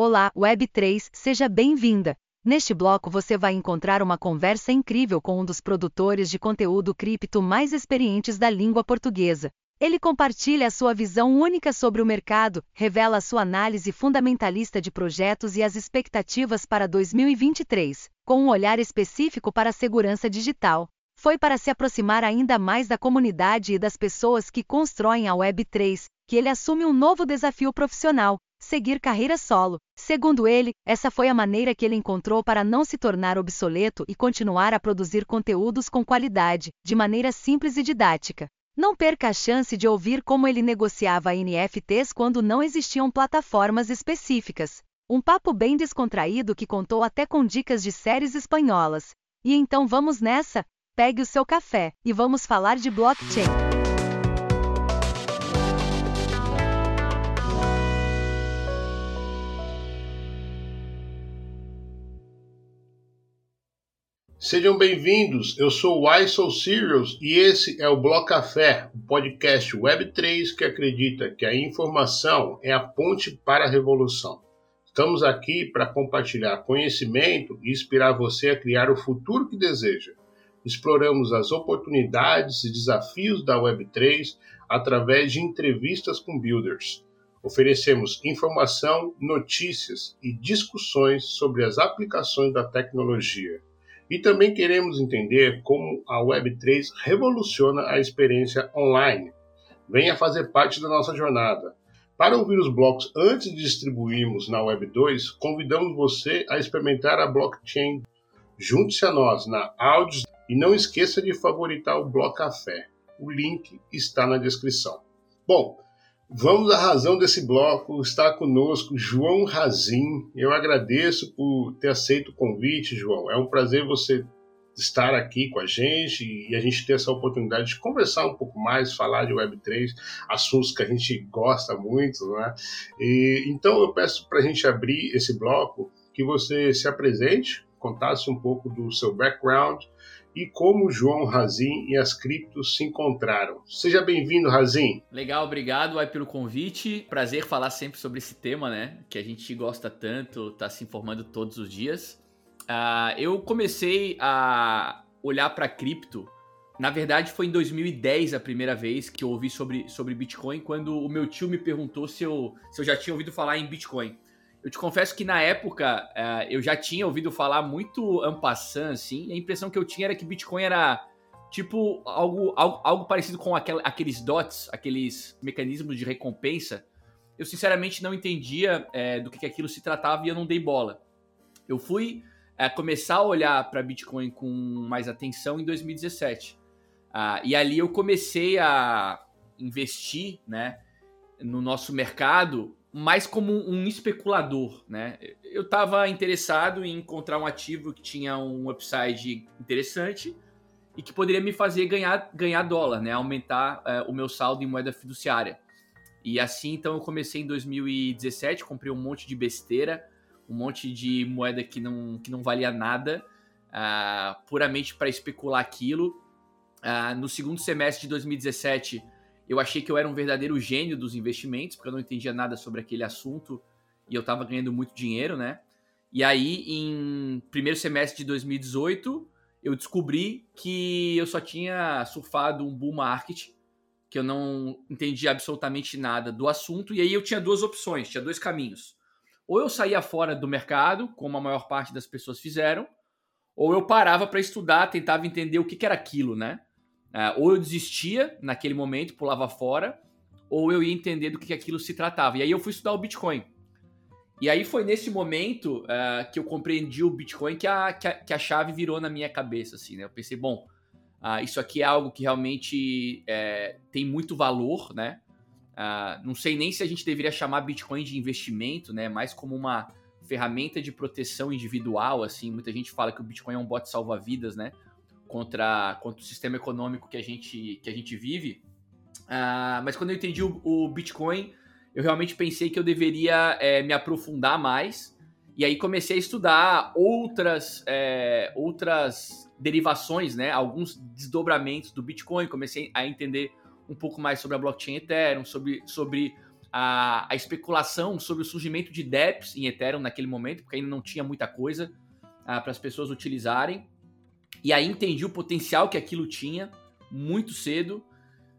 Olá, Web3, seja bem-vinda. Neste bloco você vai encontrar uma conversa incrível com um dos produtores de conteúdo cripto mais experientes da língua portuguesa. Ele compartilha a sua visão única sobre o mercado, revela a sua análise fundamentalista de projetos e as expectativas para 2023, com um olhar específico para a segurança digital. Foi para se aproximar ainda mais da comunidade e das pessoas que constroem a Web3 que ele assume um novo desafio profissional, seguir carreira solo. Segundo ele, essa foi a maneira que ele encontrou para não se tornar obsoleto e continuar a produzir conteúdos com qualidade, de maneira simples e didática. Não perca a chance de ouvir como ele negociava NFTs quando não existiam plataformas específicas. Um papo bem descontraído que contou até com dicas de séries espanholas. E então vamos nessa? Pegue o seu café e vamos falar de blockchain. Sejam bem-vindos, eu sou o So Serious e esse é o Bloco Café, o um podcast Web3 que acredita que a informação é a ponte para a revolução. Estamos aqui para compartilhar conhecimento e inspirar você a criar o futuro que deseja. Exploramos as oportunidades e desafios da Web3 através de entrevistas com builders. Oferecemos informação, notícias e discussões sobre as aplicações da tecnologia e também queremos entender como a Web3 revoluciona a experiência online. Venha fazer parte da nossa jornada. Para ouvir os blocos antes de distribuirmos na Web2, convidamos você a experimentar a blockchain. Junte-se a nós na Audios e não esqueça de favoritar o Bloco Café. O link está na descrição. Bom, Vamos à razão desse bloco. Está conosco João Razin. Eu agradeço por ter aceito o convite, João. É um prazer você estar aqui com a gente e a gente ter essa oportunidade de conversar um pouco mais, falar de Web3, assuntos que a gente gosta muito, né? E, então eu peço para a gente abrir esse bloco que você se apresente, contasse um pouco do seu background, e como João Razin e as criptos se encontraram. Seja bem-vindo, Razin. Legal, obrigado aí pelo convite. Prazer falar sempre sobre esse tema, né? Que a gente gosta tanto, tá se informando todos os dias. Uh, eu comecei a olhar para cripto. Na verdade, foi em 2010 a primeira vez que eu ouvi sobre, sobre Bitcoin, quando o meu tio me perguntou se eu, se eu já tinha ouvido falar em Bitcoin. Eu te confesso que na época uh, eu já tinha ouvido falar muito ampassant, assim, e a impressão que eu tinha era que Bitcoin era tipo algo, algo, algo parecido com aquel, aqueles dots, aqueles mecanismos de recompensa. Eu sinceramente não entendia é, do que, que, aquilo se tratava e eu não dei bola. Eu fui é, começar a olhar para Bitcoin com mais atenção em 2017. Ah, e ali eu comecei a investir né, no nosso mercado mais como um especulador, né? Eu estava interessado em encontrar um ativo que tinha um upside interessante e que poderia me fazer ganhar, ganhar dólar, né? Aumentar é, o meu saldo em moeda fiduciária. E assim, então, eu comecei em 2017, comprei um monte de besteira, um monte de moeda que não, que não valia nada, uh, puramente para especular aquilo. Uh, no segundo semestre de 2017 eu achei que eu era um verdadeiro gênio dos investimentos, porque eu não entendia nada sobre aquele assunto e eu estava ganhando muito dinheiro, né? E aí, em primeiro semestre de 2018, eu descobri que eu só tinha surfado um bull market, que eu não entendia absolutamente nada do assunto, e aí eu tinha duas opções, tinha dois caminhos. Ou eu saía fora do mercado, como a maior parte das pessoas fizeram, ou eu parava para estudar, tentava entender o que, que era aquilo, né? Uh, ou eu desistia naquele momento, pulava fora, ou eu ia entender do que aquilo se tratava. E aí eu fui estudar o Bitcoin. E aí foi nesse momento uh, que eu compreendi o Bitcoin que a, que a, que, a, chave virou na minha cabeça, assim, né? Eu pensei, bom, uh, isso aqui é algo que realmente é, tem muito valor, né? Uh, não sei nem se a gente deveria chamar Bitcoin de investimento, né? Mais como uma ferramenta de proteção individual, assim. Muita gente fala que o Bitcoin é um bot salva-vidas, né? Contra, contra o sistema econômico que a gente, que a gente vive. Uh, mas quando eu entendi o, o, Bitcoin, eu realmente pensei que eu deveria é, me aprofundar mais. E aí comecei a estudar outras, é, outras derivações, né? Alguns desdobramentos do Bitcoin. Comecei a entender um pouco mais sobre a blockchain Ethereum, sobre, sobre a, a especulação sobre o surgimento de DEPs em Ethereum naquele momento, porque ainda não tinha muita coisa uh, para as pessoas utilizarem. E aí entendi o potencial que aquilo tinha muito cedo.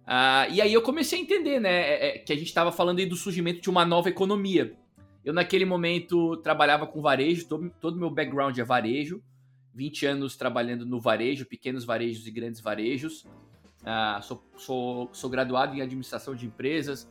Uh, e aí eu comecei a entender, né, é, é, que a gente estava falando aí do surgimento de uma nova economia. Eu naquele momento trabalhava com varejo, todo, todo meu background é varejo, 20 anos trabalhando no varejo, pequenos varejos e grandes varejos. Uh, sou, sou, sou graduado em administração de empresas,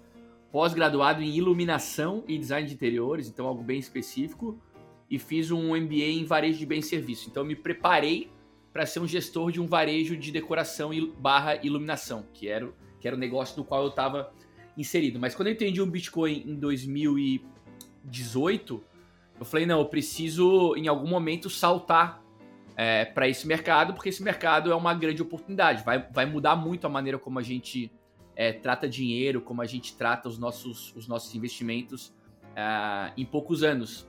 pós-graduado em iluminação e design de interiores, então algo bem específico, e fiz um MBA em varejo de bem serviço. Então me preparei para ser um gestor de um varejo de decoração barra iluminação, que era, que era o negócio no qual eu estava inserido. Mas quando eu entendi o Bitcoin em 2018, eu falei, não, eu preciso em algum momento saltar é, para esse mercado, porque esse mercado é uma grande oportunidade. Vai, vai mudar muito a maneira como a gente é, trata dinheiro, como a gente trata os nossos, os nossos investimentos é, em poucos anos.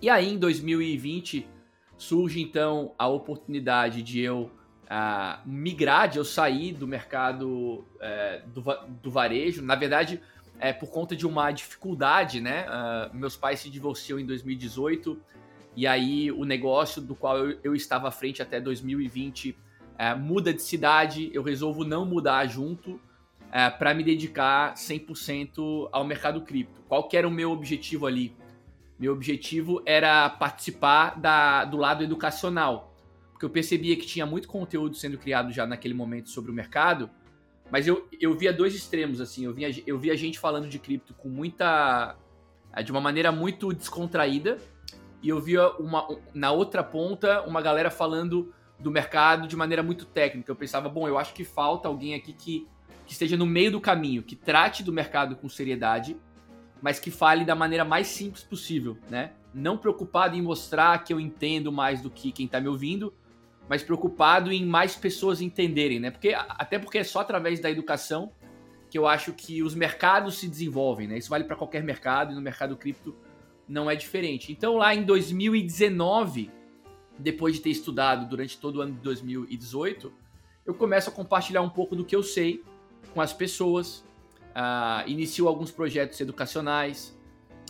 E aí, em 2020, surge então a oportunidade de eu uh, migrar, de eu sair do mercado uh, do, do, varejo. Na verdade, é por conta de uma dificuldade, né? Uh, meus pais se divorciam em 2018 e aí o negócio do qual eu, eu estava à frente até 2020 é, muda de cidade. Eu resolvo não mudar junto. É, para me dedicar 100% ao mercado cripto. Qual que era o meu objetivo ali? Meu objetivo era participar da, do lado educacional, porque eu percebia que tinha muito conteúdo sendo criado já naquele momento sobre o mercado, mas eu, eu via dois extremos, assim, eu via, eu via gente falando de cripto com muita... de uma maneira muito descontraída, e eu via uma, na outra ponta uma galera falando do mercado de maneira muito técnica. Eu pensava, bom, eu acho que falta alguém aqui que, que esteja no meio do caminho, que trate do mercado com seriedade, mas que fale da maneira mais simples possível, né? Não preocupado em mostrar que eu entendo mais do que quem está me ouvindo, mas preocupado em mais pessoas entenderem, né? Porque até porque é só através da educação que eu acho que os mercados se desenvolvem, né? Isso vale para qualquer mercado e no mercado cripto não é diferente. Então lá em 2019, depois de ter estudado durante todo o ano de 2018, eu começo a compartilhar um pouco do que eu sei com as pessoas, uh, iniciou alguns projetos educacionais,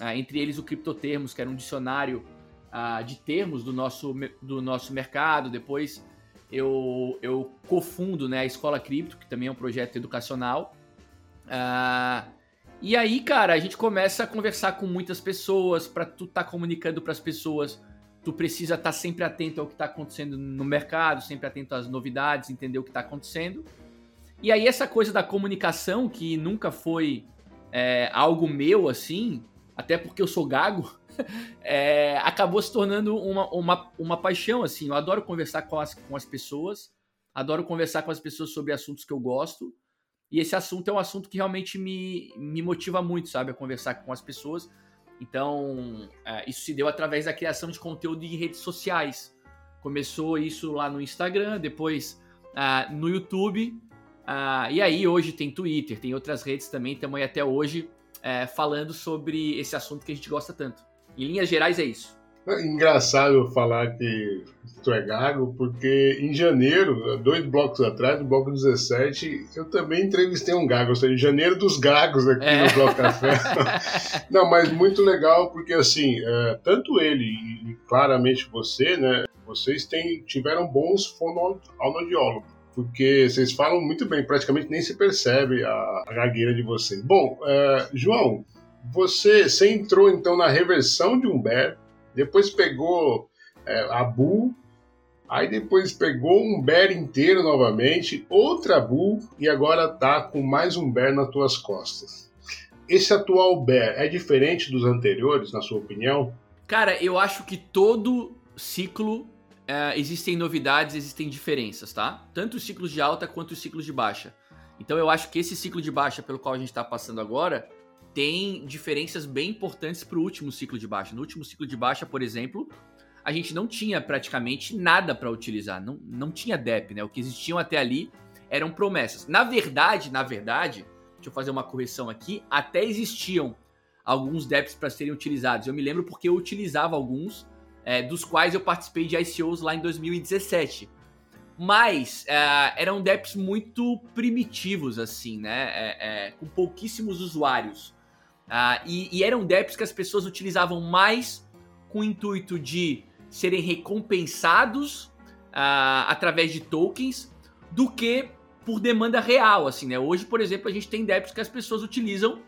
uh, entre eles o Criptotermos, que era um dicionário uh, de termos do nosso, do nosso mercado. Depois eu, eu cofundo né, a Escola Cripto, que também é um projeto educacional. e aí, cara, a gente começa a conversar com muitas pessoas, para tu estar tá comunicando para as pessoas tu precisa estar tá sempre atento ao que está acontecendo no mercado, sempre atento às novidades, entender o que está acontecendo. E aí essa coisa da comunicação, que nunca foi é, algo meu assim, até porque eu sou gago, é, acabou se tornando uma, uma, uma paixão, assim. Eu adoro conversar com as, com as pessoas, adoro conversar com as pessoas sobre assuntos que eu gosto. E esse assunto é um assunto que realmente me, me motiva muito, sabe? A conversar com as pessoas. Então, é, isso se deu através da criação de conteúdo em redes sociais. Começou isso lá no Instagram, depois uh, no YouTube, ah, e aí hoje tem Twitter, tem outras redes também, estamos aí até hoje é, falando sobre esse assunto que a gente gosta tanto. Em linhas gerais é isso. É engraçado falar que tu é gago, porque em janeiro, dois blocos atrás, no bloco 17, eu também entrevistei um gago, ou seja, em janeiro dos gagos aqui é. no Bloco Café. Não, mas muito legal, porque assim, é, tanto ele e claramente você, né, vocês têm, tiveram bons fonoaudiólogos porque vocês falam muito bem, praticamente nem se percebe a, a gagueira de vocês. Bom, uh, João, você, você entrou então na reversão de um bear, depois pegou uh, a bull, aí depois pegou um bear inteiro novamente, outra bull e agora tá com mais um bear nas tuas costas. Esse atual bear é diferente dos anteriores, na sua opinião? Cara, eu acho que todo ciclo é, existem novidades, existem diferenças, tá? Tanto os ciclos de alta quanto os ciclos de baixa. Então eu acho que esse ciclo de baixa pelo qual a gente está passando agora tem diferenças bem importantes para o último ciclo de baixa. No último ciclo de baixa, por exemplo, a gente não tinha praticamente nada para utilizar, não, não tinha DEP, né? O que existiam até ali eram promessas. Na verdade, na verdade, deixa eu fazer uma correção aqui, até existiam alguns DEPs para serem utilizados. Eu me lembro porque eu utilizava alguns é, dos quais eu participei de ICOs lá em 2017. Mas é, eram dApps muito primitivos, assim, né? É, é, com pouquíssimos usuários. Uh, e, e, eram DEPs que as pessoas utilizavam mais com o intuito de serem recompensados uh, através de tokens do que por demanda real, assim, né? Hoje, por exemplo, a gente tem DEPs que as pessoas utilizam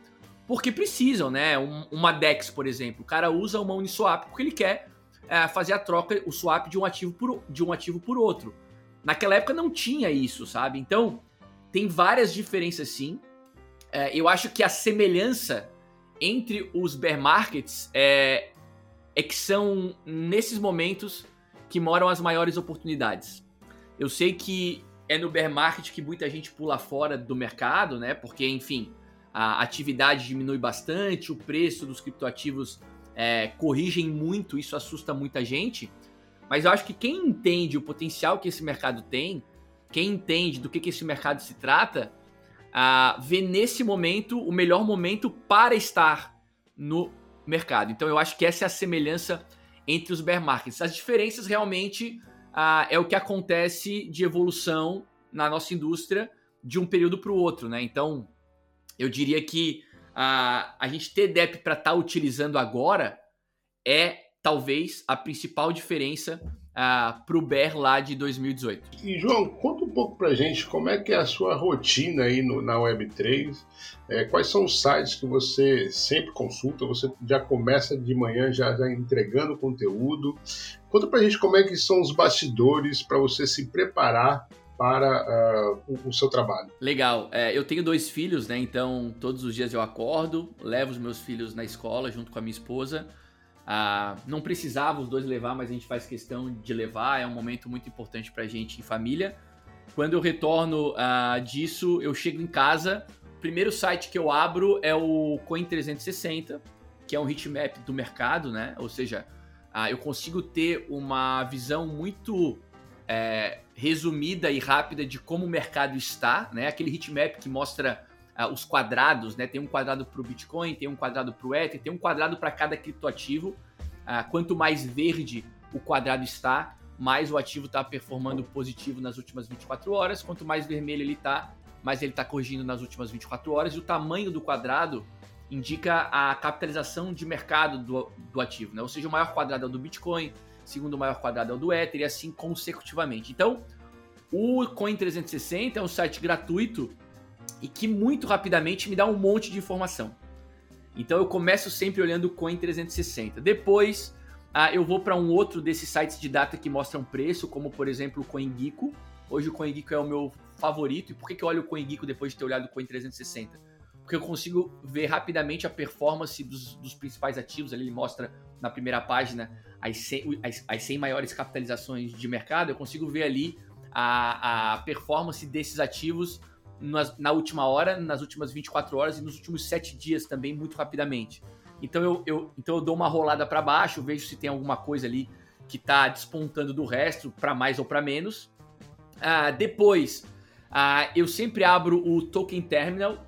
porque precisam, né? Um, uma DEX, por exemplo, o cara usa uma Uniswap porque ele quer uh, fazer a troca, o swap de um ativo por, de um ativo por outro. Naquela época não tinha isso, sabe? Então, tem várias diferenças sim. Uh, eu acho que a semelhança entre os bear markets é, é que são nesses momentos que moram as maiores oportunidades. Eu sei que é no bear market que muita gente pula fora do mercado, né? Porque, enfim, a atividade diminui bastante, o preço dos criptoativos é, corrigem muito, isso assusta muita gente. Mas eu acho que quem entende o potencial que esse mercado tem, quem entende do que, que esse mercado se trata, uh, vê nesse momento o melhor momento para estar no mercado. Então eu acho que essa é a semelhança entre os bear markets. As diferenças realmente uh, é o que acontece de evolução na nossa indústria de um período para o outro, né? Então eu diria que uh, a gente ter DEP para estar tá utilizando agora é talvez a principal diferença uh, ah, para o BER lá de 2018. E João, conta um pouco para gente como é que é a sua rotina aí no, na Web3, é, quais são os sites que você sempre consulta, você já começa de manhã já, já entregando conteúdo. Conta para gente como é que são os bastidores para você se preparar para uh, o, o, seu trabalho. Legal. É, eu tenho dois filhos, né? Então todos os dias eu acordo, levo os meus filhos na escola junto com a minha esposa. Ah, não precisava os dois levar, mas a gente faz questão de levar. É um momento muito importante para a gente em família. Quando eu retorno ah, disso, eu chego em casa. O primeiro site que eu abro é o Coin360, que é um heatmap do mercado, né? Ou seja, ah, eu consigo ter uma visão muito é, resumida e rápida de como o mercado está, né? Aquele heatmap que mostra uh, os quadrados, né? Tem um quadrado para o Bitcoin, tem um quadrado para o Ether, tem um quadrado para cada criptoativo. Uh, quanto mais verde o quadrado está, mais o ativo está performando positivo nas últimas 24 horas. Quanto mais vermelho ele está, mais ele está corrigindo nas últimas 24 horas. E o tamanho do quadrado indica a capitalização de mercado do, do ativo, né? Ou seja, o maior quadrado é o do Bitcoin, segundo maior quadrado é o do Ether e assim consecutivamente. Então, o Coin360 é um site gratuito e que muito rapidamente me dá um monte de informação. Então eu começo sempre olhando o Coin 360. Depois ah, eu vou para um outro desses sites de data que mostram preço, como por exemplo o CoinGecko. Hoje o CoinGecko é o meu favorito. E por que, que eu olho o CoinGecko depois de ter olhado o Coin 360? Porque eu consigo ver rapidamente a performance dos, dos principais ativos. Ali ele mostra na primeira página as 100, as, as 100 maiores capitalizações de mercado. Eu consigo ver ali a, a performance desses ativos nas, na última hora, nas últimas 24 horas e nos últimos 7 dias também, muito rapidamente. Então eu, eu, então eu dou uma rolada para baixo, vejo se tem alguma coisa ali que está despontando do resto, para mais ou para menos. Ah, depois, ah, eu sempre abro o Token Terminal,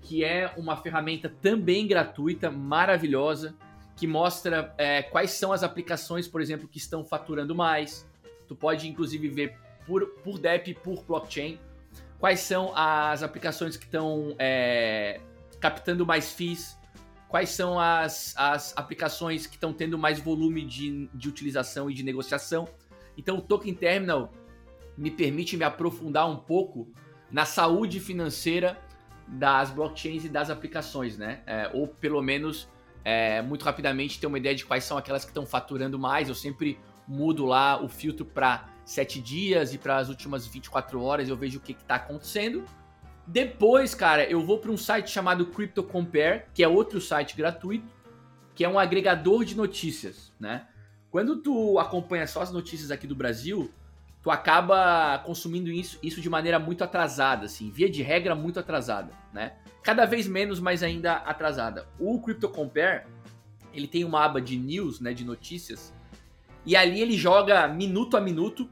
que é uma ferramenta também gratuita, maravilhosa, que mostra é, quais são as aplicações, por exemplo, que estão faturando mais. Tu pode, inclusive, ver por, por DEP, por blockchain quais são as aplicações que estão é, captando mais FIIs, quais são as, as aplicações que estão tendo mais volume de, de utilização e de negociação. Então, o Token Terminal me permite me aprofundar um pouco na saúde financeira das blockchains e das aplicações, né? É, ou pelo menos é, muito rapidamente ter uma ideia de quais são aquelas que estão faturando mais. Eu sempre mudo lá o filtro para 7 dias e para as últimas 24 horas eu vejo o que está acontecendo. Depois, cara, eu vou para um site chamado Crypto Compare, que é outro site gratuito, que é um agregador de notícias, né? Quando tu acompanha só as notícias aqui do Brasil, tu acaba consumindo isso, isso de maneira muito atrasada, assim, via de regra muito atrasada, né? Cada vez menos, mas ainda atrasada. O Crypto Compare, ele tem uma aba de news, né, de notícias, e ali ele joga minuto a minuto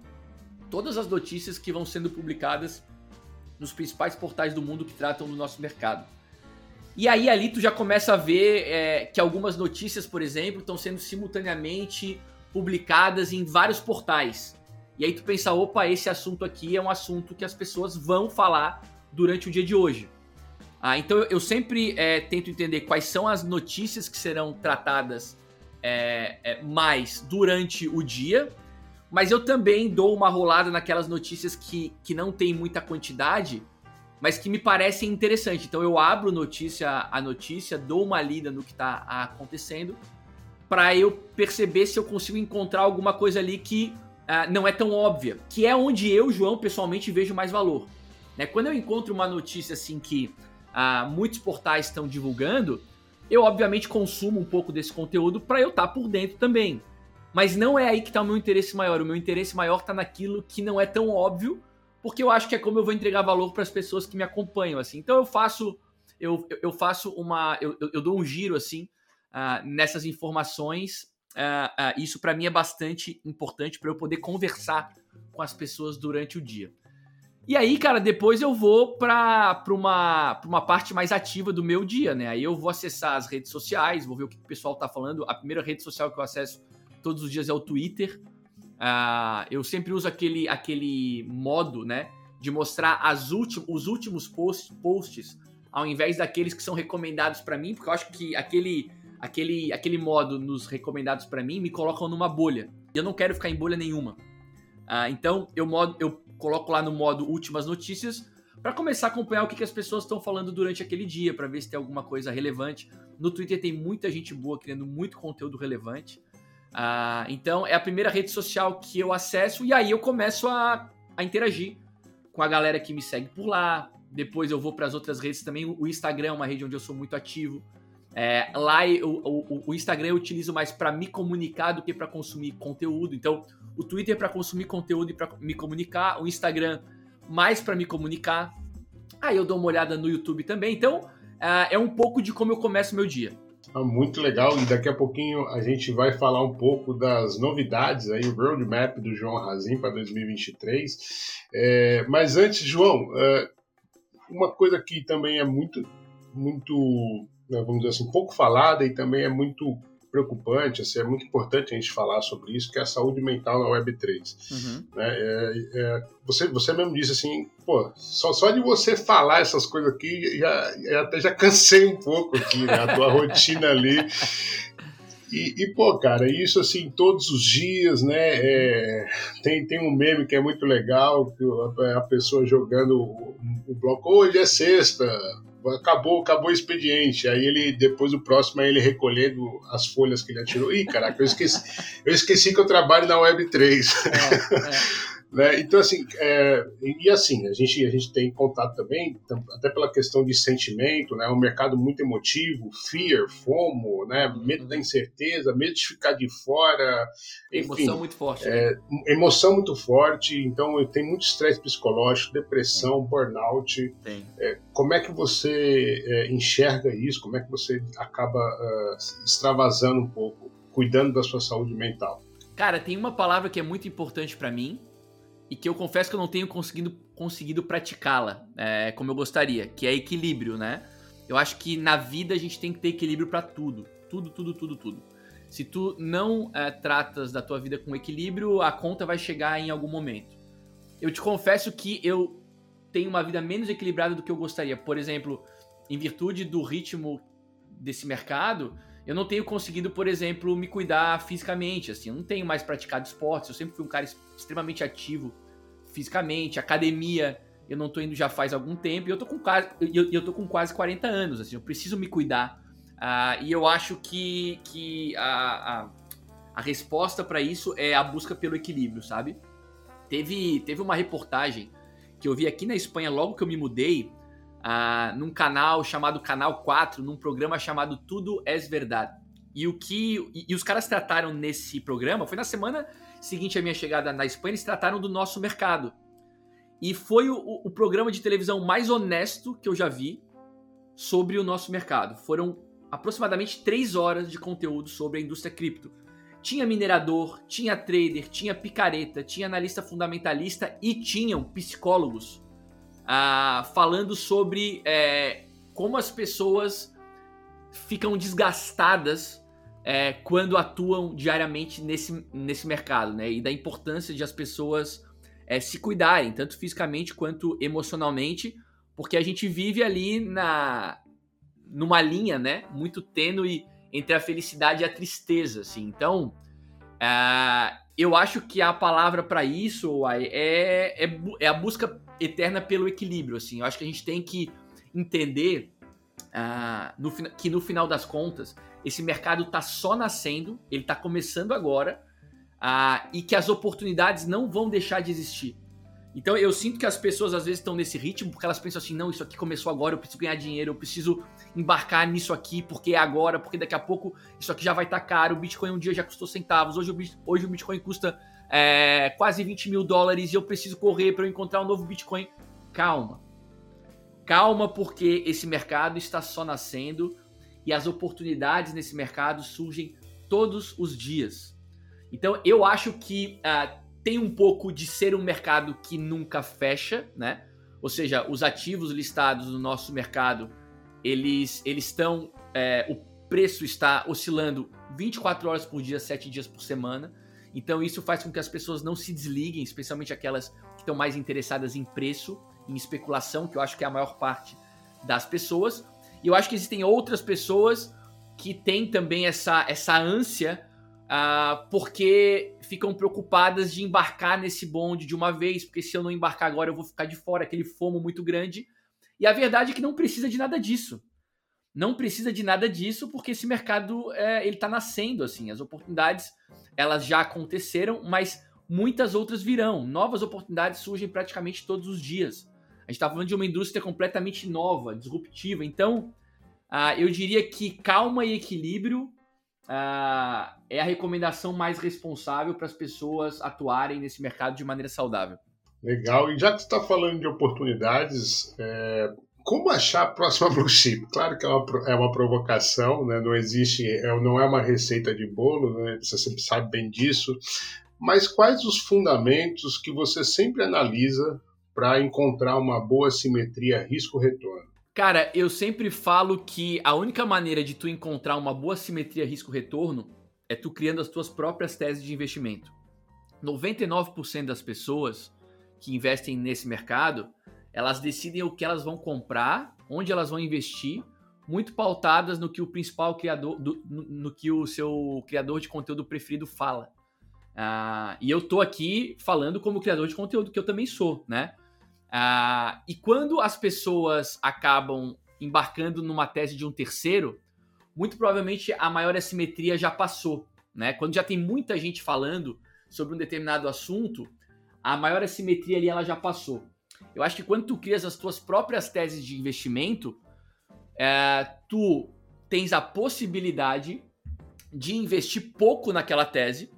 todas as notícias que vão sendo publicadas nos principais portais do mundo que tratam do nosso mercado. E aí ali tu já começa a ver é, que algumas notícias, por exemplo, estão sendo simultaneamente publicadas em vários portais. E aí tu pensa, opa, esse assunto aqui é um assunto que as pessoas vão falar durante o dia de hoje. Ah, então eu, sempre é, tento entender quais são as notícias que serão tratadas é, é, mais durante o dia, mas eu também dou uma rolada naquelas notícias que, que não tem muita quantidade, mas que me parecem interessantes. Então eu abro notícia a notícia, dou uma lida no que está acontecendo, para eu perceber se eu consigo encontrar alguma coisa ali que uh, não é tão óbvia, que é onde eu, João, pessoalmente vejo mais valor. Né? Quando eu encontro uma notícia assim que uh, muitos portais estão divulgando, eu obviamente consumo um pouco desse conteúdo para eu estar tá por dentro também. Mas não é aí que está o meu interesse maior. O meu interesse maior está naquilo que não é tão óbvio, porque eu acho que é como eu vou entregar valor para as pessoas que me acompanham, assim. Então eu faço, eu, eu faço uma, eu, eu dou um giro assim uh, nessas informações. Uh, uh, isso para mim é bastante importante para eu poder conversar com as pessoas durante o dia. E aí, cara, depois eu vou para uma, pra uma parte mais ativa do meu dia, né? Aí eu vou acessar as redes sociais, vou ver o que o pessoal tá falando. A primeira rede social que eu acesso todos os dias é o Twitter. Uh, eu sempre uso aquele, aquele modo, né? De mostrar as os últimos posts, posts, ao invés daqueles que são recomendados para mim, porque eu acho que aquele, aquele, aquele modo nos recomendados para mim me colocam numa bolha. E eu não quero ficar em bolha nenhuma. Uh, então eu, modo, eu coloco lá no modo últimas notícias para começar a acompanhar o que, que as pessoas estão falando durante aquele dia, para ver se tem alguma coisa relevante. No Twitter tem muita gente boa criando muito conteúdo relevante. Uh, então é a primeira rede social que eu acesso e aí eu começo a, a interagir com a galera que me segue por lá. Depois eu vou para as outras redes também. O Instagram é uma rede onde eu sou muito ativo. É, lá eu, o, o, Instagram eu utilizo mais para me comunicar do que para consumir conteúdo. Então, o Twitter para consumir conteúdo e para me comunicar, o Instagram mais para me comunicar. Aí eu dou uma olhada no YouTube também. Então, uh, é um pouco de como eu começo meu dia. Ah, muito legal, e daqui a pouquinho a gente vai falar um pouco das novidades aí, o roadmap do João Razin para 2023. É, mas antes, João, é, uma coisa que também é muito, muito né, vamos dizer assim, pouco falada e também é muito preocupante, assim, é muito importante a gente falar sobre isso, que é a saúde mental na Web3. Uhum. Né? É, é, você, você mesmo disse assim, pô, só, só de você falar essas coisas aqui, já, já até já cansei um pouco aqui, né? A tua rotina ali. E, e, pô, cara, isso assim, todos os dias, né? É, tem, tem um meme que é muito legal, que a, a pessoa jogando o, o bloco, hoje é sexta, acabou, acabou o expediente. Aí ele, depois o próximo ele recolhendo as folhas que ele atirou. Ih, caraca, eu esqueci, eu esqueci que eu trabalho na Web3. É, é. Né? Então, assim, é, e assim, a gente, a gente tem contato também, até pela questão de sentimento, né? um mercado muito emotivo, fear, fomo, né? medo da incerteza, medo de ficar de fora, enfim. Emoção muito forte. É, né? Emoção muito forte, então tem muito estresse psicológico, depressão, burnout. É, como é que você é, enxerga isso? Como é que você acaba uh, extravasando um pouco, cuidando da sua saúde mental? Cara, tem uma palavra que é muito importante para mim, e que eu confesso que eu não tenho conseguido, conseguido praticá-la é, como eu gostaria, que é equilíbrio, né? Eu acho que na vida a gente tem que ter equilíbrio para tudo, tudo, tudo, tudo, tudo. Se tu não é, tratas da tua vida com equilíbrio, a conta vai chegar em algum momento. Eu te confesso que eu tenho uma vida menos equilibrada do que eu gostaria. Por exemplo, em virtude do ritmo desse mercado, eu não tenho conseguido, por exemplo, me cuidar fisicamente, assim, eu não tenho mais praticado esportes, eu sempre fui um cara extremamente ativo fisicamente, academia, eu não tô indo já faz algum tempo, e eu tô com quase, eu, eu tô com quase 40 anos, assim, eu preciso me cuidar, uh, e eu acho que, que a, a, a resposta para isso é a busca pelo equilíbrio, sabe? Teve, teve uma reportagem que eu vi aqui na Espanha logo que eu me mudei, num canal chamado Canal 4, num programa chamado Tudo é Verdade. E o que. E, e, os caras trataram nesse programa, foi na semana seguinte à minha chegada na Espanha, eles trataram do nosso mercado. E foi o, o programa de televisão mais honesto que eu já vi sobre o nosso mercado. Foram aproximadamente três horas de conteúdo sobre a indústria cripto. Tinha minerador, tinha trader, tinha picareta, tinha analista fundamentalista e tinham psicólogos ah, falando sobre é, como as pessoas ficam desgastadas é, quando atuam diariamente nesse, nesse mercado, né? E da importância de as pessoas é, se cuidarem, tanto fisicamente quanto emocionalmente, porque a gente vive ali na numa linha, né, muito tênue entre a felicidade e a tristeza, assim. Então, uh, eu acho que a palavra para isso é, é, é, a busca eterna pelo equilíbrio, assim. Eu acho que a gente tem que entender uh, no, que no final das contas esse mercado está só nascendo, ele está começando agora uh, e que as oportunidades não vão deixar de existir. Então eu sinto que as pessoas às vezes estão nesse ritmo porque elas pensam assim: não, isso aqui começou agora, eu preciso ganhar dinheiro, eu preciso embarcar nisso aqui porque é agora, porque daqui a pouco isso aqui já vai estar tá caro. O Bitcoin um dia já custou centavos, hoje o, hoje o Bitcoin custa é, quase 20 mil dólares e eu preciso correr para encontrar um novo Bitcoin. Calma. Calma, porque esse mercado está só nascendo e as oportunidades nesse mercado surgem todos os dias. Então eu acho que. Uh, tem um pouco de ser um mercado que nunca fecha, né? Ou seja, os ativos listados no nosso mercado, eles eles estão, é, o preço está oscilando 24 horas por dia, 7 dias por semana. Então isso faz com que as pessoas não se desliguem, especialmente aquelas que estão mais interessadas em preço, em especulação, que eu acho que é a maior parte das pessoas. E eu acho que existem outras pessoas que têm também essa, essa ânsia uh, porque ficam preocupadas de embarcar nesse bonde de uma vez, porque se eu não embarcar agora eu vou ficar de fora, aquele fomo muito grande. E a verdade é que não precisa de nada disso. Não precisa de nada disso, porque esse mercado é, ele está nascendo assim. As oportunidades elas já aconteceram, mas muitas outras virão. Novas oportunidades surgem praticamente todos os dias. A gente está falando de uma indústria completamente nova, disruptiva. Então, uh, eu diria que calma e equilíbrio uh, é a recomendação mais responsável para as pessoas atuarem nesse mercado de maneira saudável. Legal. E já que você está falando de oportunidades, é, como achar a próxima blue chip? Claro que é uma, é uma provocação, né? não existe, é, não é uma receita de bolo, né? você sempre sabe bem disso. Mas quais os fundamentos que você sempre analisa para encontrar uma boa simetria risco-retorno? Cara, eu sempre falo que a única maneira de tu encontrar uma boa simetria risco-retorno é tu criando as tuas próprias teses de investimento. 99% das pessoas que investem nesse mercado, elas decidem o que elas vão comprar, onde elas vão investir, muito pautadas no que o principal criador, do, no, no, que o seu criador de conteúdo preferido fala. Uh, e eu tô aqui falando como criador de conteúdo, que eu também sou, né? Uh, e quando as pessoas acabam embarcando numa tese de um terceiro, muito provavelmente a maior assimetria já passou. Né? Quando já tem muita gente falando sobre um determinado assunto, a maior assimetria ali ela já passou. Eu acho que quando tu crias as tuas próprias teses de investimento, é, tu tens a possibilidade de investir pouco naquela tese.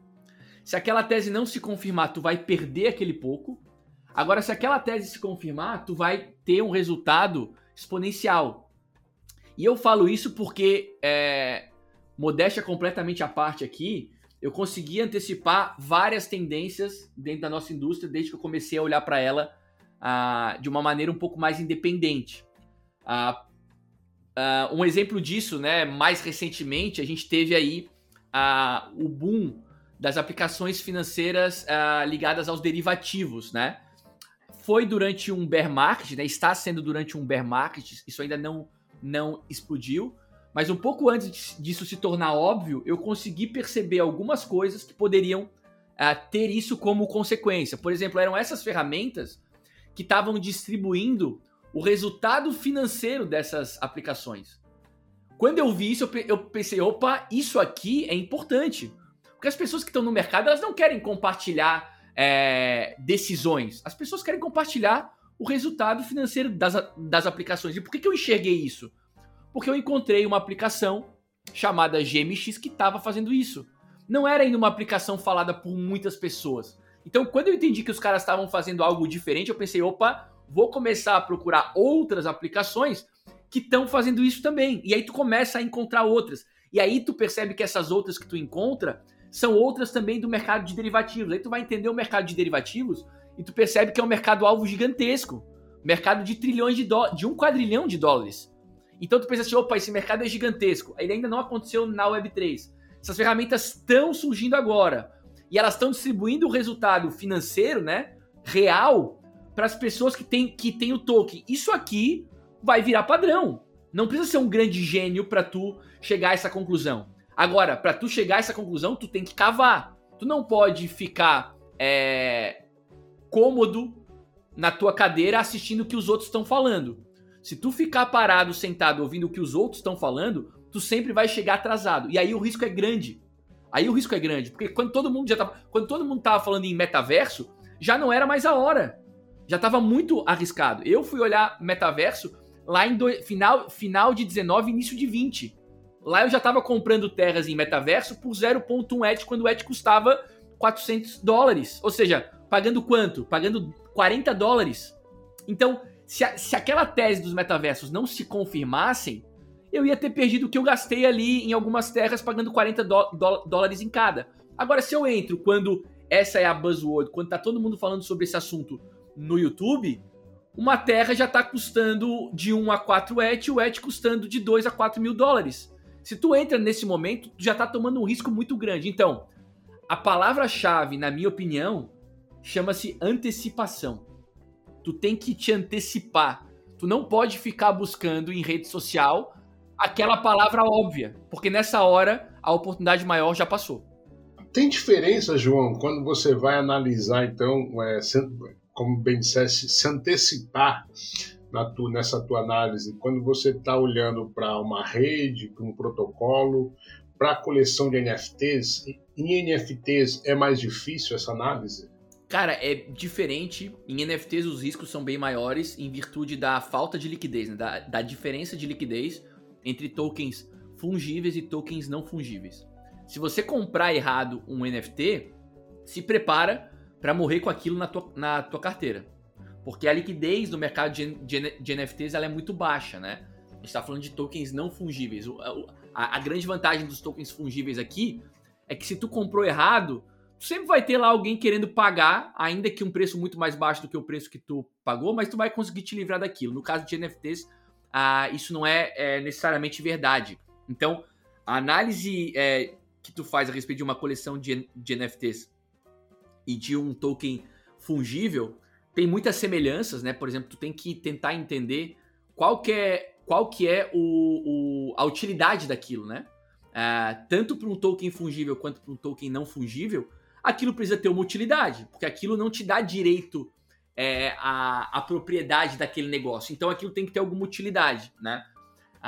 Se aquela tese não se confirmar, tu vai perder aquele pouco. Agora, se aquela tese se confirmar, tu vai ter um resultado exponencial. E eu falo isso porque, é, modéstia completamente à parte aqui, eu consegui antecipar várias tendências dentro da nossa indústria desde que eu comecei a olhar para ela ah, de uma maneira um pouco mais independente. Ah, ah, um exemplo disso, né, mais recentemente, a gente teve aí o boom das aplicações financeiras ligadas aos derivativos, né? foi durante um bear market, né? Está sendo durante um bear market, isso ainda não, não explodiu. Mas um pouco antes disso se tornar óbvio, eu consegui perceber algumas coisas que poderiam ter isso como consequência. Por exemplo, eram essas ferramentas que estavam distribuindo o resultado financeiro dessas aplicações. Quando eu vi isso, eu pensei, opa, isso aqui é importante. Porque as pessoas que estão no mercado, elas não querem compartilhar é, decisões. As pessoas querem compartilhar o resultado financeiro das, das aplicações. E por que, que eu enxerguei isso? Porque eu encontrei uma aplicação chamada GMX que estava fazendo isso. Não era ainda uma aplicação falada por muitas pessoas. Então, quando eu entendi que os caras estavam fazendo algo diferente, eu pensei, opa, vou começar a procurar outras aplicações que estão fazendo isso também. E aí tu começa a encontrar outras. E aí tu percebe que essas outras que tu encontra são outras também do mercado de derivativos. Aí tu vai entender o mercado de derivativos e tu percebe que é um mercado-alvo gigantesco. Mercado de trilhões de dólares, de um quadrilhão de dólares. Então tu pensa assim, opa, esse mercado é gigantesco. Ele ainda não aconteceu na Web3. Essas ferramentas estão surgindo agora. E elas estão distribuindo o resultado financeiro, né, real, para as pessoas que têm que tem o token. Isso aqui vai virar padrão. Não precisa ser um grande gênio para tu chegar a essa conclusão. Agora, para tu chegar a essa conclusão, tu tem que cavar. Tu não pode ficar é, cômodo na tua cadeira assistindo o que os outros estão falando. Se tu ficar parado, sentado, ouvindo o que os outros estão falando, tu sempre vai chegar atrasado. E aí o risco é grande. Aí o risco é grande, porque quando todo mundo já tava, quando todo mundo tava falando em metaverso, já não era mais a hora. Já tava muito arriscado. Eu fui olhar metaverso lá em do, final, final de 19, início de 20. Lá eu já tava comprando terras em metaverso por 0.1 ETH quando o ETH custava 400 dólares. Ou seja, pagando quanto? Pagando 40 dólares. Então, se, a, se aquela tese dos metaversos não se confirmassem, eu ia ter perdido o que eu gastei ali em algumas terras pagando 40 dólares em cada. Agora, se eu entro quando essa é a buzzword, quando tá todo mundo falando sobre esse assunto no YouTube, uma terra já tá custando de 1 a 4 ETH, o ETH custando de 2 a 4 mil dólares. Se tu entra nesse momento, tu já tá tomando um risco muito grande. Então, a palavra-chave, na minha opinião, chama-se antecipação. Tu tem que te antecipar. Tu não pode ficar buscando em rede social aquela palavra óbvia, porque nessa hora a oportunidade maior já passou. Tem diferença, João, quando você vai analisar, então, é, como bem dissesse, se antecipar tu, nessa tua análise, quando você está olhando para uma rede, para um protocolo, para a coleção de NFTs, em NFTs é mais difícil essa análise? Cara, é diferente. Em NFTs os riscos são bem maiores em virtude da falta de liquidez, né? da, da diferença de liquidez entre tokens fungíveis e tokens não fungíveis. Se você comprar errado um NFT, se prepara para morrer com aquilo na tua, na tua carteira. Porque a liquidez do mercado de, de, de NFTs ela é muito baixa, né? A gente está falando de tokens não fungíveis. A, a, grande vantagem dos tokens fungíveis aqui é que se tu comprou errado, sempre vai ter lá alguém querendo pagar, ainda que um preço muito mais baixo do que o preço que tu pagou, mas tu vai conseguir te livrar daquilo. No caso de NFTs, ah, isso não é, é, necessariamente verdade. Então, a análise é, que tu faz a respeito de uma coleção de, de NFTs e de um token fungível tem muitas semelhanças, né? Por exemplo, tu tem que tentar entender qual que é, qual que é o, o a utilidade daquilo, né? Ah, tanto para um token fungível quanto para um token não fungível, aquilo precisa ter uma utilidade, porque aquilo não te dá direito é, a, a propriedade daquele negócio. Então aquilo tem que ter alguma utilidade, né?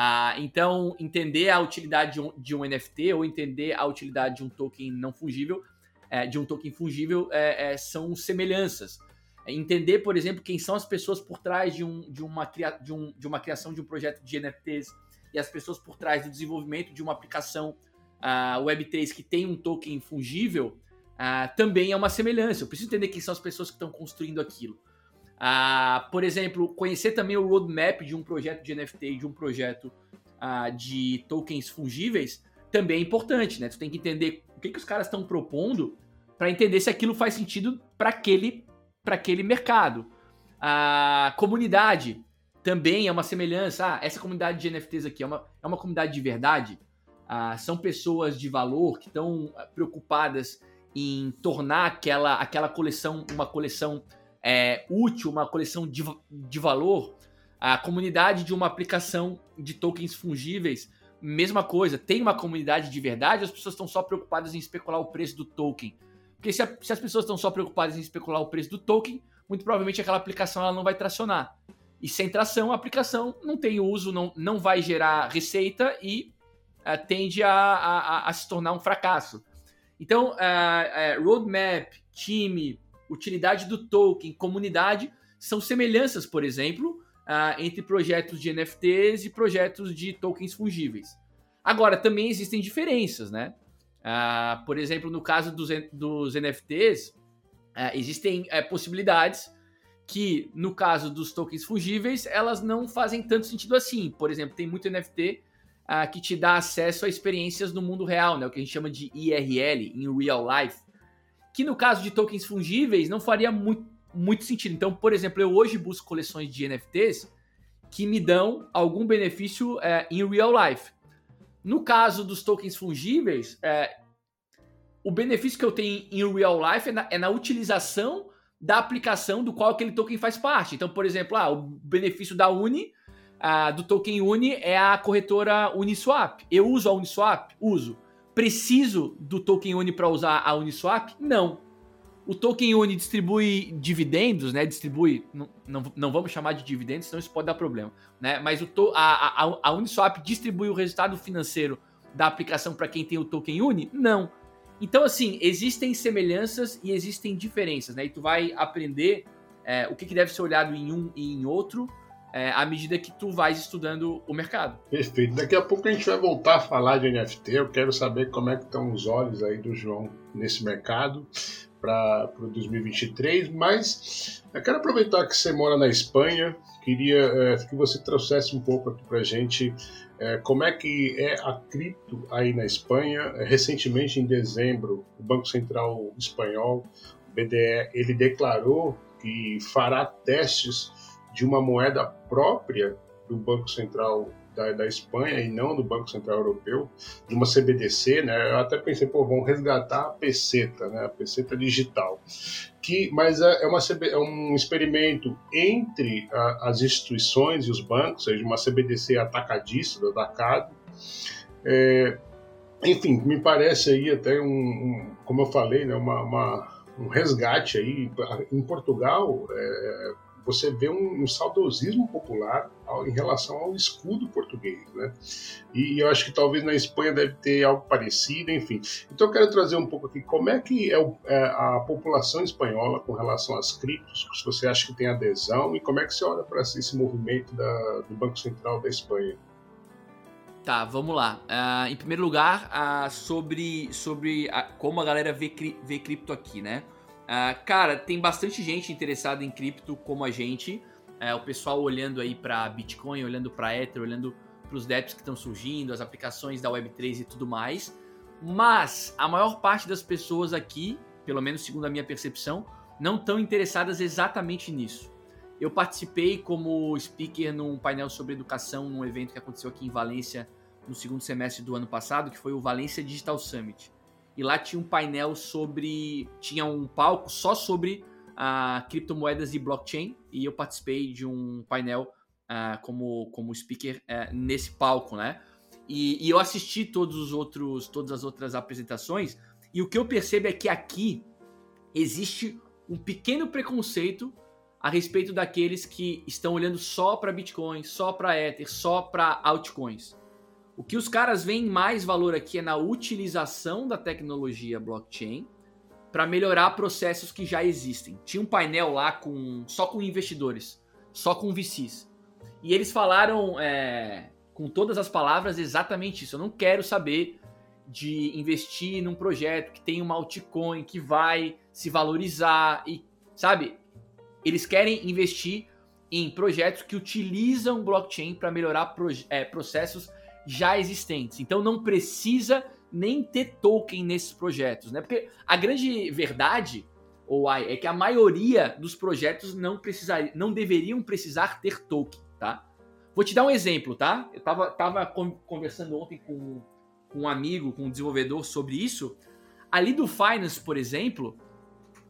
Ah, então, entender a utilidade de um, de um, NFT ou entender a utilidade de um token não fungível, é, de um token fungível, é, é, são semelhanças. Entender, por exemplo, quem são as pessoas por trás de, um, de, uma, de, um, de uma criação de um projeto de NFTs e as pessoas por trás do desenvolvimento de uma aplicação uh, Web3 que tem um token fungível, uh, também é uma semelhança. Eu preciso entender quem são as pessoas que estão construindo aquilo. Uh, por exemplo, conhecer também o roadmap de um projeto de NFT e de um projeto uh, de tokens fungíveis também é importante, né? Tu tem que entender o que, que os caras estão propondo para entender se aquilo faz sentido para aquele, aquele mercado. A comunidade também é uma semelhança. Ah, essa comunidade de NFTs aqui é uma, é uma comunidade de verdade. Ah, são pessoas de valor que estão preocupadas em tornar aquela, aquela coleção uma coleção é, útil, uma coleção de, de valor, a comunidade de uma aplicação de tokens fungíveis, mesma coisa. Tem uma comunidade de verdade, as pessoas estão só preocupadas em especular o preço do token. Porque se, a, se as pessoas estão só preocupadas em especular o preço do token, muito provavelmente aquela aplicação ela não vai tracionar. E sem tração, a aplicação não tem uso, não, não vai gerar receita e uh, tende a, a, a, se tornar um fracasso. Então, uh, uh, roadmap, time, utilidade do token, comunidade, são semelhanças, por exemplo, uh, entre projetos de NFTs e projetos de tokens fungíveis. Agora, também existem diferenças, né? Por exemplo, no caso dos, dos NFTs, existem possibilidades que, no caso dos tokens fungíveis, elas não fazem tanto sentido assim. Por exemplo, tem muito NFT que te dá acesso a experiências no mundo real, né? O que a gente chama de IRL, in real life que no caso de tokens fungíveis não faria muito, muito sentido. Então, por exemplo, eu hoje busco coleções de NFTs que me dão algum benefício é, em real life. No caso dos tokens fungíveis, é, o benefício que eu tenho em real life é na, é na utilização da aplicação do qual aquele token faz parte. Então, por exemplo, ah, o benefício da Uni, ah, do token Uni, é a corretora Uniswap. Eu uso a Uniswap? Uso. Preciso do token Uni para usar a Uniswap? Não. O token Uni distribui dividendos, né? Distribui, não, não, não, vamos chamar de dividendos, senão isso pode dar problema, né? Mas o to, a, a, a Uniswap distribui o resultado financeiro da aplicação para quem tem o token Uni? Não. Então, assim, existem semelhanças e existem diferenças, né? E tu vai aprender é, o que, que, deve ser olhado em um e em outro é, à medida que tu vais estudando o mercado. Perfeito. Daqui a pouco a gente vai voltar a falar de NFT. Eu quero saber como é que estão os olhos aí do João nesse mercado para o 2023, mas eu quero aproveitar que você mora na Espanha, queria é, que você trouxesse um pouco aqui para a gente é, como é que é a cripto aí na Espanha. É, recentemente, em dezembro, o Banco Central Espanhol, o BDE, ele declarou que fará testes de uma moeda própria do Banco Central da, da, Espanha e não do Banco Central Europeu, de uma CBDC, né? Eu até pensei, pô, vão resgatar a peseta, né? A peseta digital. Que, mas é, é uma, é um experimento entre a, as instituições e os bancos, ou seja, uma CBDC atacadista, atacado. É, enfim, me parece aí até um, um como eu falei, né? Uma, uma um resgate aí em Portugal. É, você vê um, um, saudosismo popular em relação ao escudo português, né? E, eu acho que talvez na Espanha deve ter algo parecido, enfim. Então eu quero trazer um pouco aqui como é que é, o, é a população espanhola com relação às criptos, se você acha que tem adesão e como é que você olha para esse, movimento da, do Banco Central da Espanha. Tá, vamos lá. Uh, em primeiro lugar, uh, sobre, sobre a, como a galera vê, vê cripto aqui, né? Uh, cara, tem bastante gente interessada em cripto como a gente. Uh, o pessoal olhando aí para Bitcoin, olhando para Ether, olhando para os dApps que estão surgindo, as aplicações da Web3 e tudo mais. Mas a maior parte das pessoas aqui, pelo menos segundo a minha percepção, não estão interessadas exatamente nisso. Eu participei como speaker num painel sobre educação num evento que aconteceu aqui em Valência no segundo semestre do ano passado, que foi o Valência Digital Summit e lá tinha um painel sobre. Tinha um palco só sobre uh, criptomoedas e blockchain, e eu participei de um painel uh, como, como speaker uh, nesse palco, né? E, e, eu assisti todos os outros, todas as outras apresentações, e o que eu percebo é que aqui existe um pequeno preconceito a respeito daqueles que estão olhando só para Bitcoin, só para Ether, só para altcoins. O que os caras veem mais valor aqui é na utilização da tecnologia blockchain para melhorar processos que já existem. Tinha um painel lá com só com investidores, só com VCs. E eles falaram é, com todas as palavras exatamente isso. Eu não quero saber de investir num projeto que tem uma altcoin que vai se valorizar e, sabe? Eles querem investir em projetos que utilizam blockchain para melhorar é, processos já existentes. Então não precisa nem ter token nesses projetos, né? Porque a grande verdade, ou é que a maioria dos projetos não precisar, não deveriam precisar ter token, tá? Vou te dar um exemplo, tá? Eu tava, tava conversando ontem com, com um amigo, com um desenvolvedor sobre isso. Ali do Finance, por exemplo,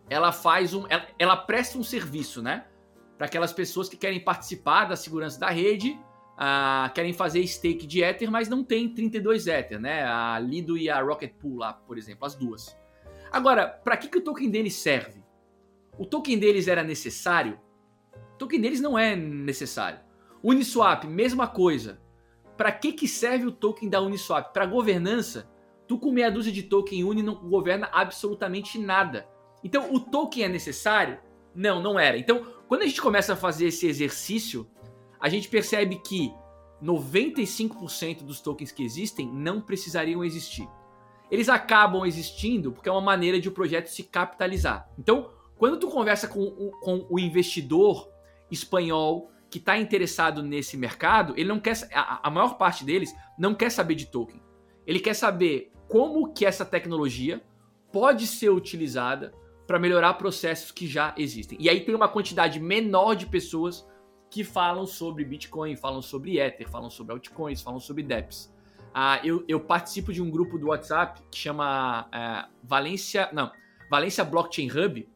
ela faz um, ela, ela presta um serviço, né? Para aquelas pessoas que querem participar da segurança da rede ah, querem fazer stake de Ether, mas não tem 32 Ether, né? A Lido e a Rocket Pool lá, por exemplo, as duas. Agora, para que, que o token deles serve? O token deles era necessário? O token deles não é necessário. Uniswap, mesma coisa. Para que, que serve o token da Uniswap? Para governança? Tu com meia dúzia de token Uni não governa absolutamente nada. Então, o token é necessário? Não, não era. Então, quando a gente começa a fazer esse exercício, a gente percebe que 95% dos tokens que existem não precisariam existir. Eles acabam existindo porque é uma maneira de o projeto se capitalizar. Então, quando tu conversa com o, com o investidor espanhol que está interessado nesse mercado, ele não quer a, a maior parte deles não quer saber de token. Ele quer saber como que essa tecnologia pode ser utilizada para melhorar processos que já existem. E aí tem uma quantidade menor de pessoas que falam sobre Bitcoin, falam sobre Ether, falam sobre altcoins, falam sobre dApps. Ah, eu, eu, participo de um grupo do WhatsApp que chama é, Valência, não, Valência Blockchain Hub.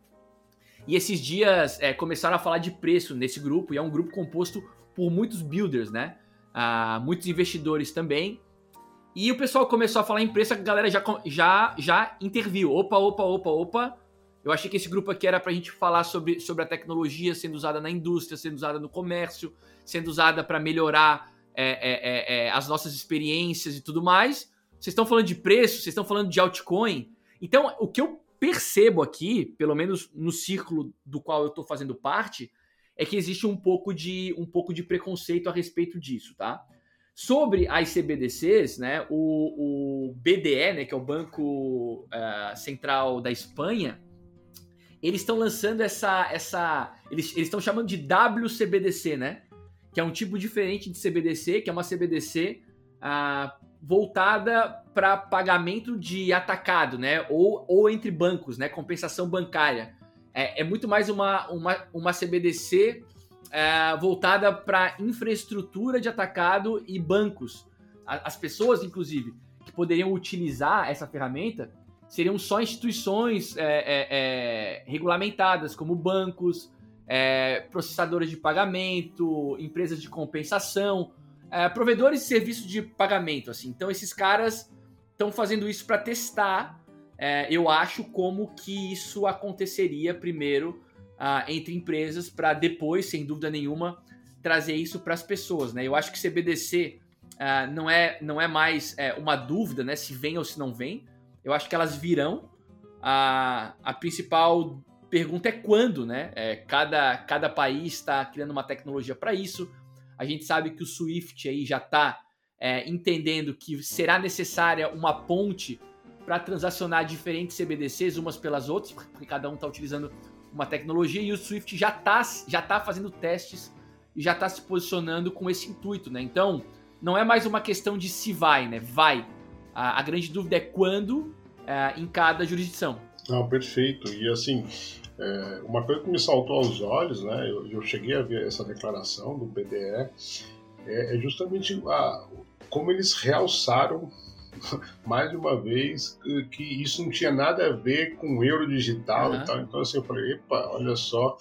E esses dias é, começaram a falar de preço nesse grupo, e é um grupo composto por muitos builders, né? Ah, muitos investidores também. E o pessoal começou a falar em preço, a galera já, já, já interviu. Opa, opa, opa, opa. Eu achei que esse grupo aqui era pra gente falar sobre, sobre a tecnologia sendo usada na indústria, sendo usada no comércio, sendo usada para melhorar é, é, é, é, as nossas experiências e tudo mais. Vocês estão falando de preço, vocês estão falando de altcoin. Então, o que eu percebo aqui, pelo menos no círculo do qual eu estou fazendo parte, é que existe um pouco de um pouco de preconceito a respeito disso, tá? Sobre as CBDCs, né, o, o BDE, né, que é o Banco uh, Central da Espanha, eles estão lançando essa. essa eles estão chamando de WCBDC, né? Que é um tipo diferente de CBDC, que é uma CBDC ah, voltada para pagamento de atacado, né? Ou, ou entre bancos, né? Compensação bancária. É, é muito mais uma, uma, uma CBDC é, voltada para infraestrutura de atacado e bancos. As pessoas, inclusive, que poderiam utilizar essa ferramenta seriam só instituições é, é, é regulamentadas, como bancos, é, processadores de pagamento, empresas de compensação, é, provedores de serviço de pagamento. Assim. Então, esses caras estão fazendo isso para testar, eu acho, como que isso aconteceria primeiro uh, entre empresas para depois, sem dúvida nenhuma, trazer isso para as pessoas. Né? Eu acho que CBDC ah, não, é, não é mais é, uma dúvida né, se vem ou se não vem. Eu acho que elas virão. A, a principal pergunta é quando, né? É, cada, cada país está criando uma tecnologia para isso. A gente sabe que o Swift aí já está é, entendendo que será necessária uma ponte para transacionar diferentes CBDCs umas pelas outras, porque cada um está utilizando uma tecnologia e o Swift já está já tá fazendo testes e já está se posicionando com esse intuito, né? Então, não é mais uma questão de se vai, né? Vai. A, a grande dúvida é quando é, em cada jurisdição. Não, perfeito. E assim, é, uma coisa que me saltou aos olhos, né? Eu, eu cheguei a ver essa declaração do BDE, é, é justamente a, como eles realçaram mais de uma vez que isso não tinha nada a ver com o euro digital uhum. e tal. Então assim, eu falei, epa, olha só,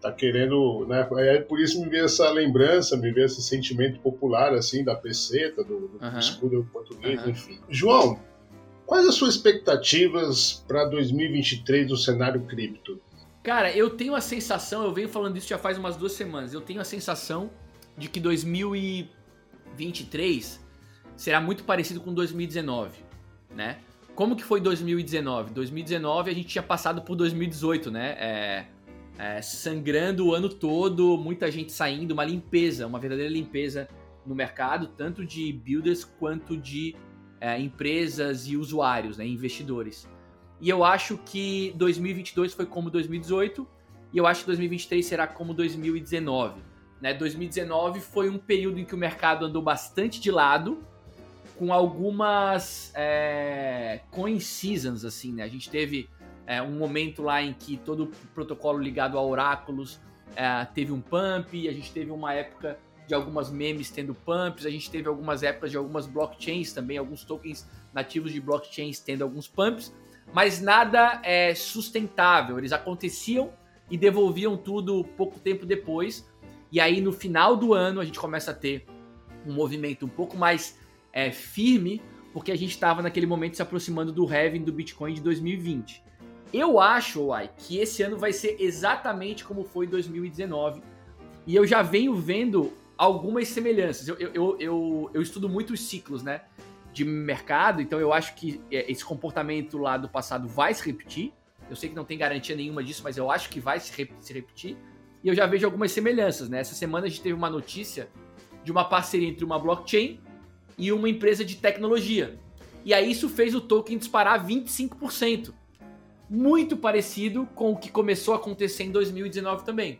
tá querendo, né? É por isso me veio essa lembrança, me veio esse sentimento popular assim da peseta, do, do uhum. escudo português, uhum. enfim. João, quais as suas expectativas para 2023 no cenário cripto? Cara, eu tenho a sensação, eu venho falando isso já faz umas duas semanas, eu tenho a sensação de que 2023 será muito parecido com 2019, né? Como que foi 2019? 2019 a gente tinha passado por 2018, né? É, é, sangrando o ano todo, muita gente saindo, uma limpeza, uma verdadeira limpeza no mercado, tanto de builders quanto de é, empresas e usuários, né, investidores. E eu acho que 2022 foi como 2018 e eu acho que 2023 será como 2019. Né? 2019 foi um período em que o mercado andou bastante de lado, com algumas é, coincidências, assim, né? A gente teve é, um momento lá em que todo o protocolo ligado a oráculos é, teve um pump, a gente teve uma época de algumas memes tendo pumps, a gente teve algumas épocas de algumas blockchains também, alguns tokens nativos de blockchains tendo alguns pumps, mas nada é sustentável. Eles aconteciam e devolviam tudo pouco tempo depois. E aí no final do ano a gente começa a ter um movimento um pouco mais é, firme, porque a gente estava naquele momento se aproximando do halving do Bitcoin de 2020. Eu acho, Uai, que esse ano vai ser exatamente como foi 2019. E eu já venho vendo algumas semelhanças. Eu, eu, eu, eu, estudo muito os ciclos, né? De mercado, então eu acho que é, esse comportamento lá do passado vai se repetir. Eu sei que não tem garantia nenhuma disso, mas eu acho que vai se, se repetir. E eu já vejo algumas semelhanças, né? Essa semana a gente teve uma notícia de uma parceria entre uma blockchain e uma empresa de tecnologia. E aí isso fez o token disparar 25%. Muito parecido com o que começou a acontecer em 2019 também.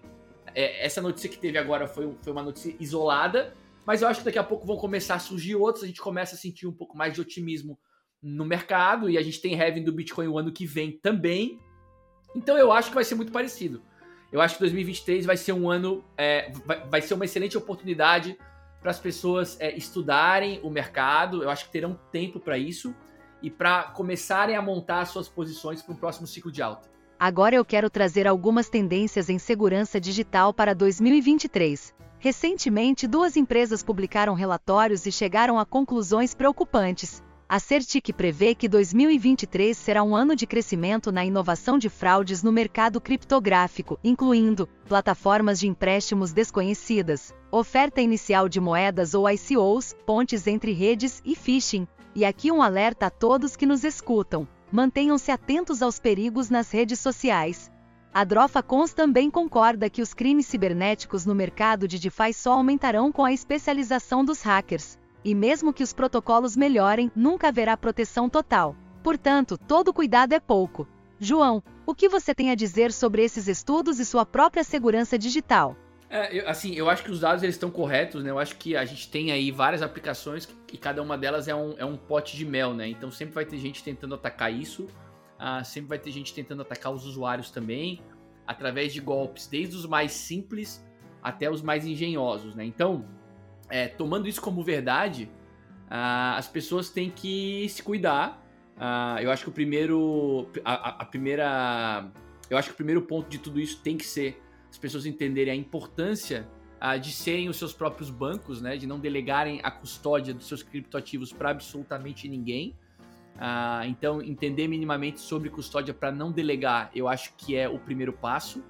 É, essa notícia que teve agora foi, foi uma notícia isolada, mas eu acho que daqui a pouco vão começar a surgir outros, a gente começa a sentir um pouco mais de otimismo no mercado, e a gente tem Heaven do Bitcoin o ano que vem também. Então eu acho que vai ser muito parecido. Eu acho que 2023 vai ser um ano, é, vai, vai ser uma excelente oportunidade para as pessoas é, estudarem o mercado. Eu acho que terão tempo para isso e para começarem a montar suas posições para o próximo ciclo de alta. Agora eu quero trazer algumas tendências em segurança digital para 2023. Recentemente, duas empresas publicaram relatórios e chegaram a conclusões preocupantes. A Certic prevê que 2023 será um ano de crescimento na inovação de fraudes no mercado criptográfico, incluindo plataformas de empréstimos desconhecidas, oferta inicial de moedas ou ICOs, pontes entre redes e phishing. E aqui um alerta a todos que nos escutam: mantenham-se atentos aos perigos nas redes sociais. A Drofa Cons também concorda que os crimes cibernéticos no mercado de DeFi só aumentarão com a especialização dos hackers. E mesmo que os protocolos melhorem, nunca haverá proteção total. Portanto, todo cuidado é pouco. João, o que você tem a dizer sobre esses estudos e sua própria segurança digital? É, eu, assim, eu acho que os dados eles estão corretos, né? Eu acho que a gente tem aí várias aplicações e cada uma delas é um, é um pote de mel, né? Então sempre vai ter gente tentando atacar isso, uh, sempre vai ter gente tentando atacar os usuários também, através de golpes, desde os mais simples até os mais engenhosos, né? Então, é, tomando isso como verdade, uh, as pessoas têm que se cuidar. Uh, eu acho que o primeiro. A, a, primeira. Eu acho que o primeiro ponto de tudo isso tem que ser as pessoas entenderem a importância uh, de serem os seus próprios bancos, né? De não delegarem a custódia dos seus criptoativos para absolutamente ninguém. Uh, então, entender minimamente sobre custódia para não delegar, eu acho que é o primeiro passo.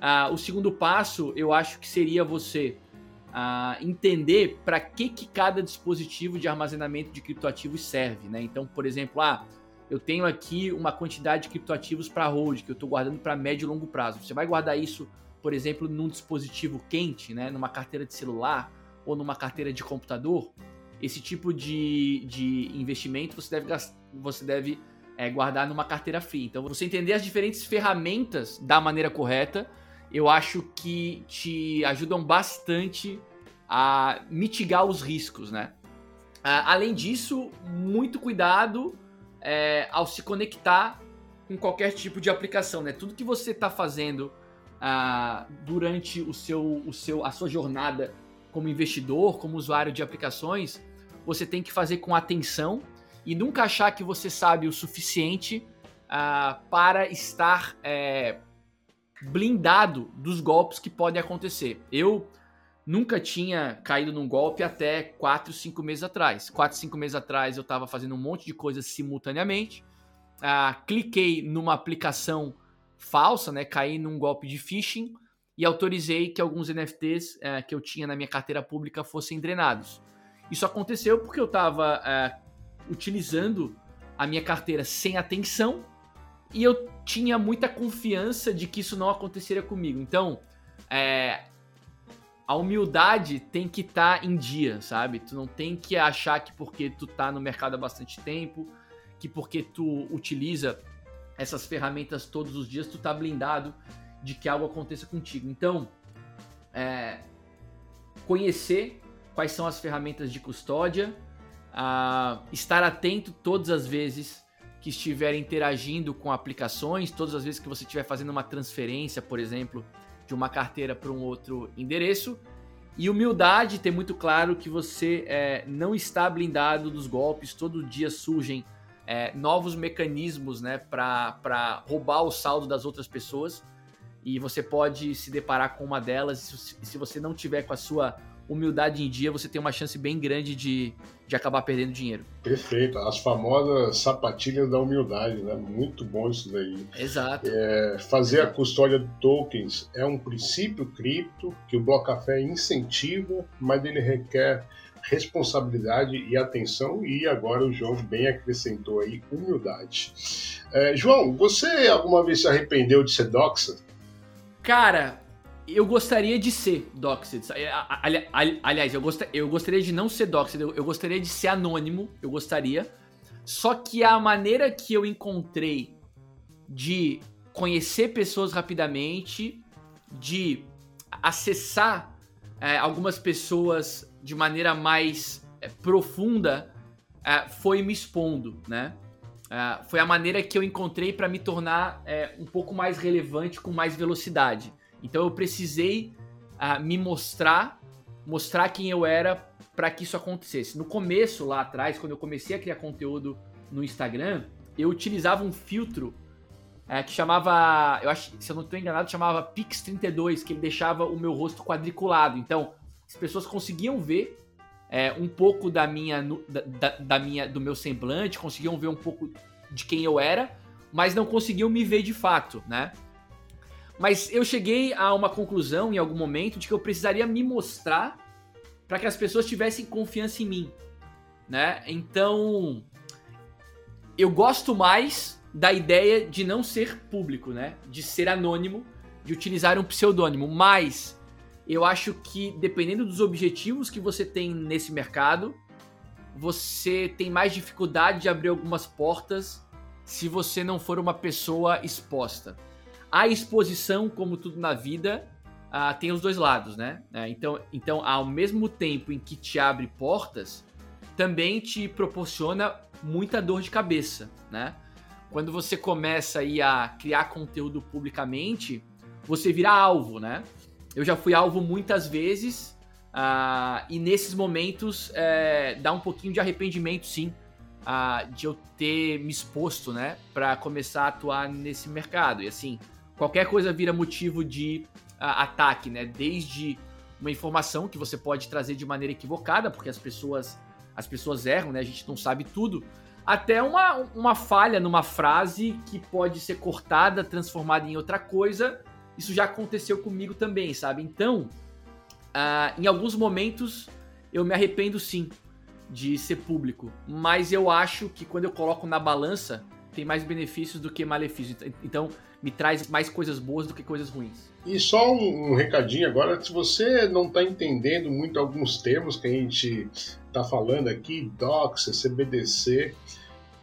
Uh, o segundo passo, eu acho que seria você entender para que, que cada dispositivo de armazenamento de criptoativos serve, né? Então, por exemplo, ah, eu tenho aqui uma quantidade de criptoativos para hold que eu estou guardando para médio e longo prazo. Você vai guardar isso, por exemplo, num dispositivo quente, né? Numa carteira de celular ou numa carteira de computador. Esse tipo de, de investimento você deve, você deve é, guardar numa carteira fria. Então, você entender as diferentes ferramentas da maneira correta eu acho que te ajudam bastante a mitigar os riscos, né? além disso, muito cuidado é, ao se conectar com qualquer tipo de aplicação, né? Tudo que você está fazendo ah, durante o seu, o seu, a sua jornada como investidor, como usuário de aplicações, você tem que fazer com atenção e nunca achar que você sabe o suficiente ah, para estar é, blindado dos golpes que podem acontecer. Eu nunca tinha caído num golpe até 4, 5 meses atrás. 4, 5 meses atrás eu estava fazendo um monte de coisas simultaneamente. Ah, cliquei numa aplicação falsa, né? Caí num golpe de phishing e autorizei que alguns NFTs eh, que eu tinha na minha carteira pública fossem drenados. Isso aconteceu porque eu estava eh, utilizando a minha carteira sem atenção e eu tinha muita confiança de que isso não aconteceria comigo. Então, é, a humildade tem que estar tá em dia, sabe? Tu não tem que achar que porque tu tá no mercado há bastante tempo, que porque tu utiliza essas ferramentas todos os dias, tu tá blindado de que algo aconteça contigo. Então, é, conhecer quais são as ferramentas de custódia, uh, estar atento todas as vezes que estiver interagindo com aplicações, todas as vezes que você estiver fazendo uma transferência, por exemplo, de uma carteira para um outro endereço. E humildade, ter muito claro que você é, não está blindado dos golpes, todo dia surgem é, novos mecanismos né, para roubar o saldo das outras pessoas. E você pode se deparar com uma delas, e se você não tiver com a sua humildade em dia, você tem uma chance bem grande de, de acabar perdendo dinheiro. Perfeito, as famosas sapatilhas da humildade, né? Muito bom isso daí. Exato. É, fazer a custódia de tokens é um princípio cripto que o Bloco Café incentiva, mas ele requer responsabilidade e atenção e agora o João bem acrescentou aí humildade. É, João, você alguma vez se arrependeu de ser doxa? Cara, eu gostaria de ser Doxed. Ali, ali, aliás, eu, gost, eu gostaria de não ser Doxed, eu, eu gostaria de ser anônimo, eu gostaria. Só que a maneira que eu encontrei de conhecer pessoas rapidamente, de acessar é, algumas pessoas de maneira mais é, profunda, é, foi me expondo, né? É, foi a maneira que eu encontrei para me tornar é, um pouco mais relevante com mais velocidade. Então eu precisei uh, me mostrar, mostrar quem eu era para que isso acontecesse. No começo, lá atrás, quando eu comecei a criar conteúdo no Instagram, eu utilizava um filtro é, que chamava, eu acho, se eu não estou enganado, chamava Pix 32, que ele deixava o meu rosto quadriculado. Então, as pessoas conseguiam ver é, um pouco da minha, da, da, minha, do meu semblante, conseguiam ver um pouco de quem eu era, mas não conseguiam me ver de fato, né? Mas eu cheguei a uma conclusão em algum momento de que eu precisaria me mostrar para que as pessoas tivessem confiança em mim, né? Então, eu gosto mais da ideia de não ser público, né? De ser anônimo, de utilizar um pseudônimo. Mas eu acho que dependendo dos objetivos que você tem nesse mercado, você tem mais dificuldade de abrir algumas portas se você não for uma pessoa exposta. A exposição, como tudo na vida, uh, tem os dois lados, né? Uh, então, então, ao mesmo tempo em que te abre portas, também te proporciona muita dor de cabeça, né? quando você começa aí a criar conteúdo publicamente, você vira alvo, né? Eu já fui alvo muitas vezes uh, e nesses momentos é, dá um pouquinho de arrependimento, sim, uh, de eu ter me exposto, né, para começar a atuar nesse mercado. E assim, qualquer coisa vira motivo de uh, ataque, né? Desde uma informação que você pode trazer de maneira equivocada, porque as pessoas as pessoas erram, né? A gente não sabe tudo até uma, uma falha numa frase que pode ser cortada, transformada em outra coisa. Isso já aconteceu comigo também, sabe? Então, uh, em alguns momentos eu me arrependo sim de ser público, mas eu acho que quando eu coloco na balança tem mais benefícios do que malefícios. Então, me traz mais coisas boas do que coisas ruins. E só um, um recadinho agora, se você não está entendendo muito alguns termos que a gente está falando aqui, Docs, CBDC,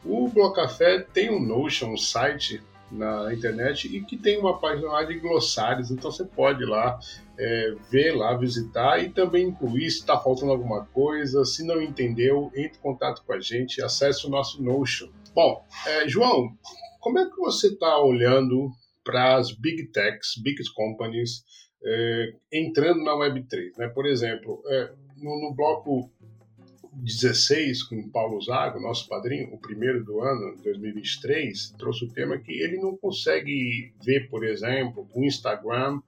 o Blocafé tem um Notion, um site na internet e que tem uma página lá de glossários, então você pode lá é, ver lá, visitar e também incluir se está faltando alguma coisa, se não entendeu, entre em contato com a gente, acesse o nosso Notion. Bom, é, João, como é que você está olhando para as big techs, big companies é, entrando na Web3? Né? Por exemplo, é, no, no bloco 16 com o Paulo Zago, nosso padrinho, o primeiro do ano, 2023, trouxe o tema que ele não consegue ver, por exemplo, o Instagram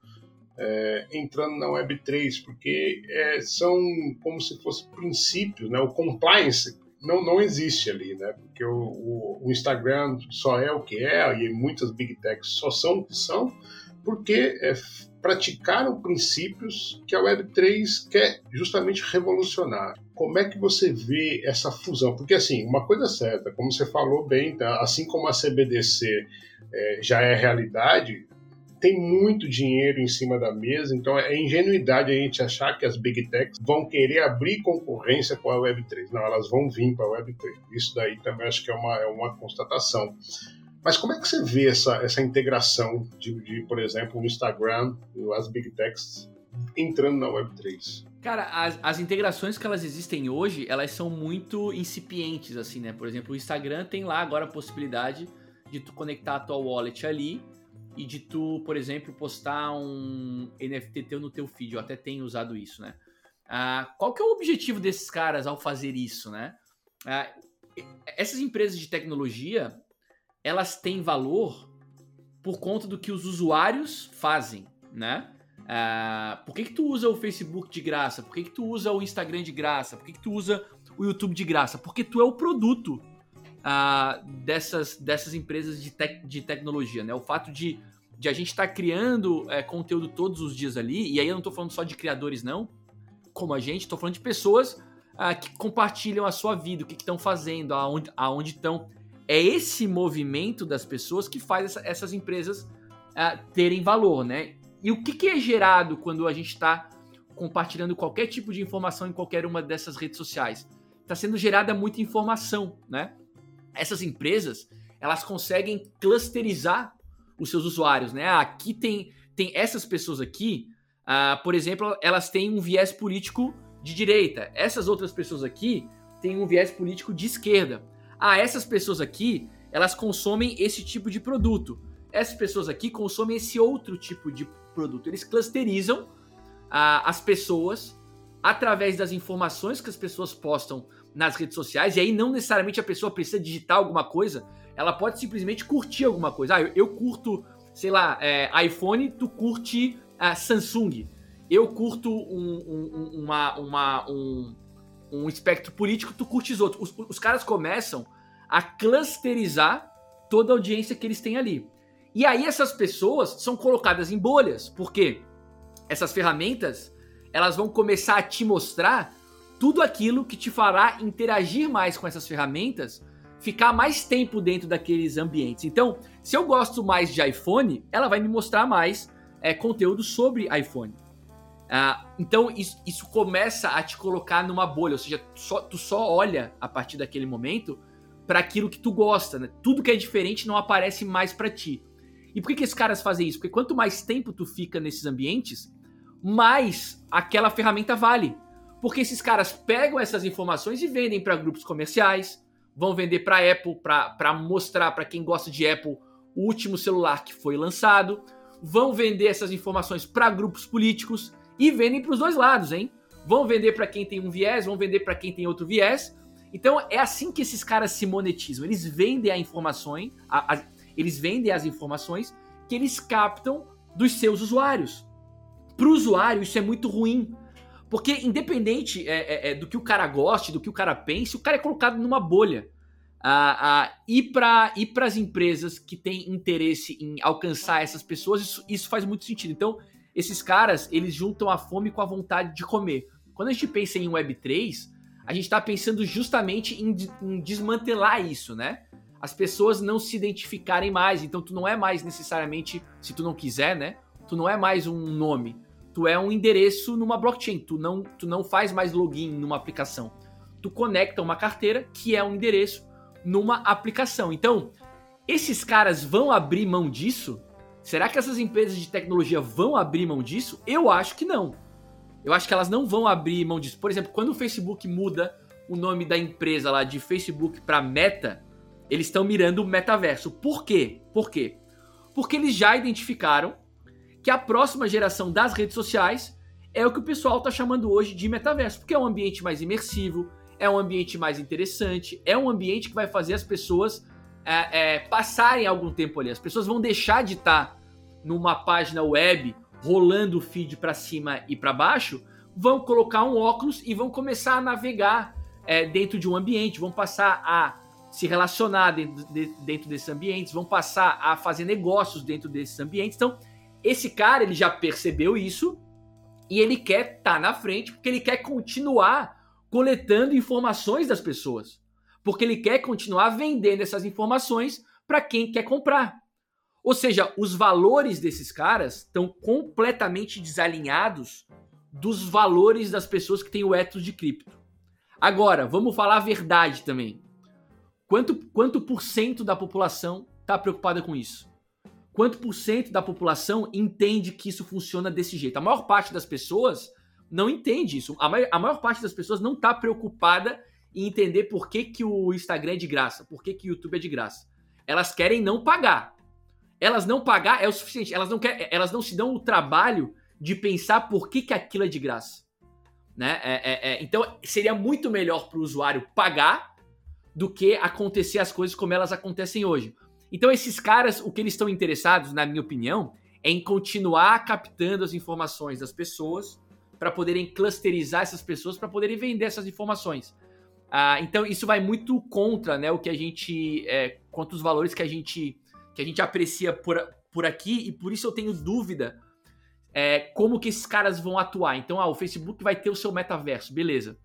é, entrando na Web3, porque é, são como se fossem princípios, né? o compliance não, não existe ali, né? porque o, o, o Instagram só é o que é e muitas big techs só são o que são, porque é, praticaram princípios que a Web3 quer justamente revolucionar. Como é que você vê essa fusão? Porque, assim, uma coisa certa, como você falou bem, tá? assim como a CBDC é, já é realidade, tem muito dinheiro em cima da mesa, então é ingenuidade a gente achar que as big techs vão querer abrir concorrência com a Web3. Não, elas vão vir para a Web3. Isso daí também acho que é uma, é uma constatação. Mas como é que você vê essa, essa integração de, de, por exemplo, o Instagram, as Big Techs, entrando na Web3? Cara, as, as integrações que elas existem hoje, elas são muito incipientes, assim, né? Por exemplo, o Instagram tem lá agora a possibilidade de tu conectar a tua wallet ali e de tu, por exemplo, postar um NFT teu no teu feed. Eu até tenho usado isso, né? Ah, qual que é o objetivo desses caras ao fazer isso, né? Ah, essas empresas de tecnologia, elas têm valor por conta do que os usuários fazem, né? Uh, por que, que tu usa o Facebook de graça? Por que, que tu usa o Instagram de graça? Por que, que tu usa o YouTube de graça? Porque tu é o produto uh, dessas, dessas empresas de, tec de tecnologia, né? O fato de, de a gente estar tá criando é, conteúdo todos os dias ali, e aí eu não estou falando só de criadores, não, como a gente, estou falando de pessoas uh, que compartilham a sua vida, o que estão fazendo, aonde, aonde estão é esse movimento das pessoas que faz essa, essas empresas terem valor, né? E o que, que é gerado quando a gente está compartilhando qualquer tipo de informação em qualquer uma dessas redes sociais? Está sendo gerada muita informação, né? Essas empresas, elas conseguem clusterizar os seus usuários, né? Aqui tem, tem essas pessoas aqui, uh, por exemplo, elas têm um viés político de direita. Essas outras pessoas aqui têm um viés político de esquerda ah, essas pessoas aqui, elas consomem esse tipo de produto. Essas pessoas aqui consomem esse outro tipo de produto. Eles clusterizam ah, as pessoas através das informações que as pessoas postam nas redes sociais. E aí não necessariamente a pessoa precisa digitar alguma coisa, ela pode simplesmente curtir alguma coisa. Ah, eu, eu curto, sei lá, é, iPhone, tu curte a Samsung. Eu curto um, um, uma, uma, um, um espectro político, tu curtes outro. Os, os caras começam a clusterizar toda a audiência que eles têm ali. E aí essas pessoas são colocadas em bolhas, porque essas ferramentas elas vão começar a te mostrar tudo aquilo que te fará interagir mais com essas ferramentas, ficar mais tempo dentro daqueles ambientes. Então, se eu gosto mais de iPhone, ela vai me mostrar mais é, conteúdo sobre iPhone. Ah, então, isso, isso, começa a te colocar numa bolha, ou seja, tu só, tu só olha a partir daquele momento para aquilo que tu gosta. Né? Tudo que é diferente não aparece mais para ti. E por que, que esses caras fazem isso? Porque quanto mais tempo tu fica nesses ambientes, mais aquela ferramenta vale. Porque esses caras pegam essas informações e vendem para grupos comerciais, vão vender para Apple para mostrar para quem gosta de Apple o último celular que foi lançado, vão vender essas informações para grupos políticos e vendem para os dois lados, hein? Vão vender para quem tem um viés, vão vender para quem tem outro viés. Então é assim que esses caras se monetizam. Eles vendem a informação, a, a, eles vendem as informações que eles captam dos seus usuários. Para o usuário isso é muito ruim, porque independente é, é, é, do que o cara goste, do que o cara pense, o cara é colocado numa bolha. Ah, ah, e para e as empresas que têm interesse em alcançar essas pessoas, isso, isso faz muito sentido. Então, esses caras, eles juntam a fome com a vontade de comer. Quando a gente pensa em Web3, a gente está pensando justamente em, em, desmantelar isso, né? As pessoas não se identificarem mais. Então, tu não é mais necessariamente, se tu não quiser, né? Tu não é mais um nome tu é um endereço numa blockchain, tu não, tu não faz mais login numa aplicação. Tu conecta uma carteira que é um endereço numa aplicação. Então, esses caras vão abrir mão disso? Será que essas empresas de tecnologia vão abrir mão disso? Eu acho que não. Eu acho que elas não vão abrir mão disso. Por exemplo, quando o Facebook muda o nome da empresa lá de Facebook para Meta, eles estão mirando o metaverso. Por quê? Por quê? Porque eles já identificaram que a próxima geração das redes sociais é o que o pessoal está chamando hoje de metaverso, porque é um ambiente mais imersivo, é um ambiente mais interessante, é um ambiente que vai fazer as pessoas é, é, passarem algum tempo ali. As pessoas vão deixar de estar tá numa página web rolando o feed para cima e para baixo, vão colocar um óculos e vão começar a navegar é, dentro de um ambiente, vão passar a se relacionar dentro, de, dentro desses ambientes, vão passar a fazer negócios dentro desses ambientes. Então, esse cara, ele já percebeu isso e ele quer estar tá na frente porque ele quer continuar coletando informações das pessoas. Porque ele quer continuar vendendo essas informações para quem quer comprar. Ou seja, os valores desses caras estão completamente desalinhados dos valores das pessoas que têm o ethos de cripto. Agora, vamos falar a verdade também. Quanto, quanto por cento da população está preocupada com isso? quanto por cento da população entende que isso funciona desse jeito? A maior parte das pessoas não entende isso. A maior, a maior parte das pessoas não está preocupada em entender por que, que o Instagram é de graça, por que, que o YouTube é de graça. Elas querem não pagar. Elas não pagar é o suficiente. Elas não, quer, elas não se dão o trabalho de pensar por que, que aquilo é de graça. Né? É, é, é, então seria muito melhor para o usuário pagar do que acontecer as coisas como elas acontecem hoje. Então, esses caras, o que eles estão interessados, na minha opinião, é em continuar captando as informações das pessoas para poderem clusterizar essas pessoas para poderem vender essas informações. Ah, então, isso vai muito contra né, o que a gente. É, contra os valores que a gente, que a gente aprecia por, por aqui, e por isso eu tenho dúvida é, como que esses caras vão atuar. Então, ah, o Facebook vai ter o seu metaverso, beleza.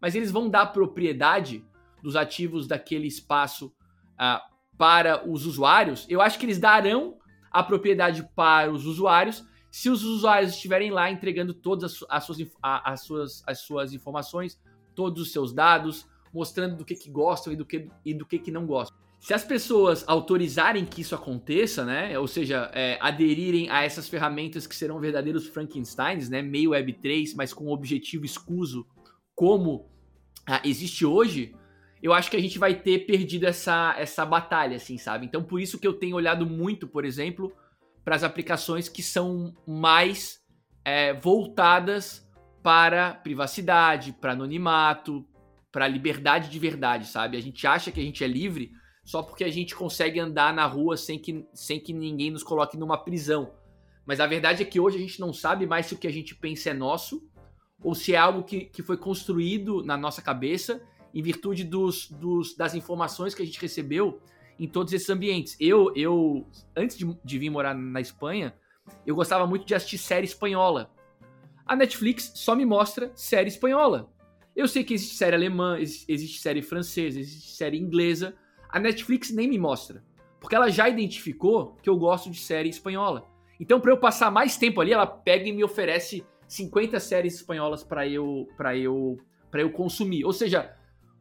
Mas eles vão dar propriedade dos ativos daquele espaço ah, para os usuários, eu acho que eles darão a propriedade para os usuários se os usuários estiverem lá entregando todas as, suas, as, suas, as suas informações, todos os seus dados, mostrando do que, que gostam e do que, e do que, que não gostam. Se as pessoas autorizarem que isso aconteça, né, ou seja, é, aderirem a essas ferramentas que serão verdadeiros Frankensteins, né, meio Web3, mas com objetivo escuso, como ah, existe hoje, eu acho que a gente vai ter perdido essa, essa batalha, assim, sabe? Então, por isso que eu tenho olhado muito, por exemplo, para as aplicações que são mais é, voltadas para privacidade, para anonimato, para liberdade de verdade, sabe? A gente acha que a gente é livre só porque a gente consegue andar na rua sem que, sem que ninguém nos coloque numa prisão. Mas a verdade é que hoje a gente não sabe mais se o que a gente pensa é nosso ou se é algo que, que foi construído na nossa cabeça em virtude dos, dos, das informações que a gente recebeu em todos esses ambientes. Eu, eu antes de, de vir morar na Espanha, eu gostava muito de assistir série espanhola. A Netflix só me mostra série espanhola. Eu sei que existe série alemã, existe série francesa, existe série inglesa. A Netflix nem me mostra, porque ela já identificou que eu gosto de série espanhola. Então, para eu passar mais tempo ali, ela pega e me oferece 50 séries espanholas para eu para eu para eu consumir. Ou seja,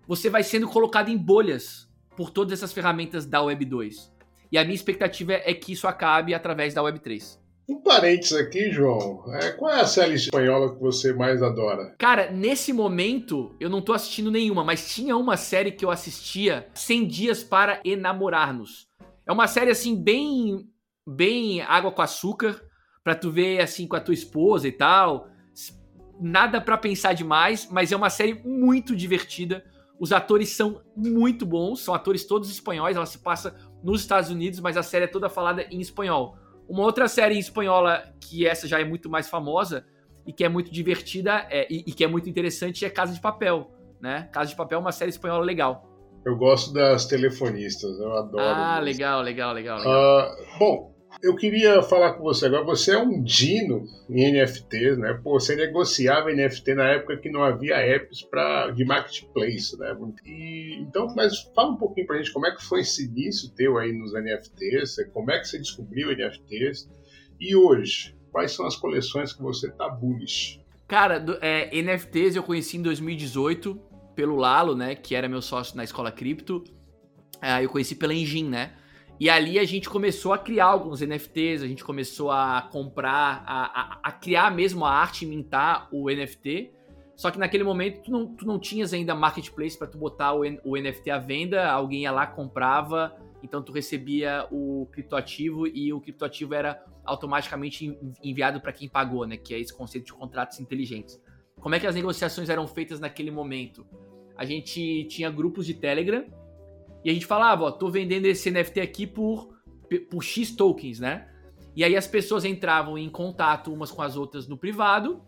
você vai sendo colocado em bolhas por todas essas ferramentas da Web 2. E a minha expectativa é que isso acabe através da Web 3. Um parênteses aqui, João. É, qual é a série espanhola que você mais adora? Cara, nesse momento eu não tô assistindo nenhuma, mas tinha uma série que eu assistia 100 Dias para Enamorar-nos. É uma série assim bem bem água com açúcar, para tu ver assim com a tua esposa e tal. Nada para pensar demais, mas é uma série muito divertida. Os atores são muito bons, são atores todos espanhóis, ela se passa nos Estados Unidos, mas a série é toda falada em espanhol. Uma outra série espanhola, que essa já é muito mais famosa e que é muito divertida é, e, e, que é muito interessante, é Casa de Papel. Né? Casa de Papel é uma série espanhola legal. Eu gosto das telefonistas, eu adoro. Ah, legal, legal, legal, legal. Uh, bom, eu queria falar com você agora. Você é um dino em NFTs, né? Pô, você negociava NFT na época que não havia apps para de marketplace, né? E, então, mas fala um pouquinho pra gente como é que foi esse início teu aí nos NFTs, como é que você descobriu NFTs e hoje, quais são as coleções que você tá bullish? Cara, é, NFTs eu conheci em 2018 pelo Lalo, né? Que era meu sócio na escola cripto. É, eu conheci pela Engine, né? E ali a gente começou a criar alguns NFTs, a gente começou a comprar, a, a, a criar mesmo a arte, mintar o NFT. Só que naquele momento tu não, tu não tinhas ainda marketplace para tu botar o, o, NFT à venda, alguém ia lá, comprava, então tu recebia o criptoativo e o criptoativo era automaticamente enviado para quem pagou, né? Que é esse conceito de contratos inteligentes. Como é que as negociações eram feitas naquele momento? A gente tinha grupos de Telegram e a gente falava, ó, tô vendendo esse NFT aqui por, por X tokens, né? E aí as pessoas entravam em contato umas com as outras no privado.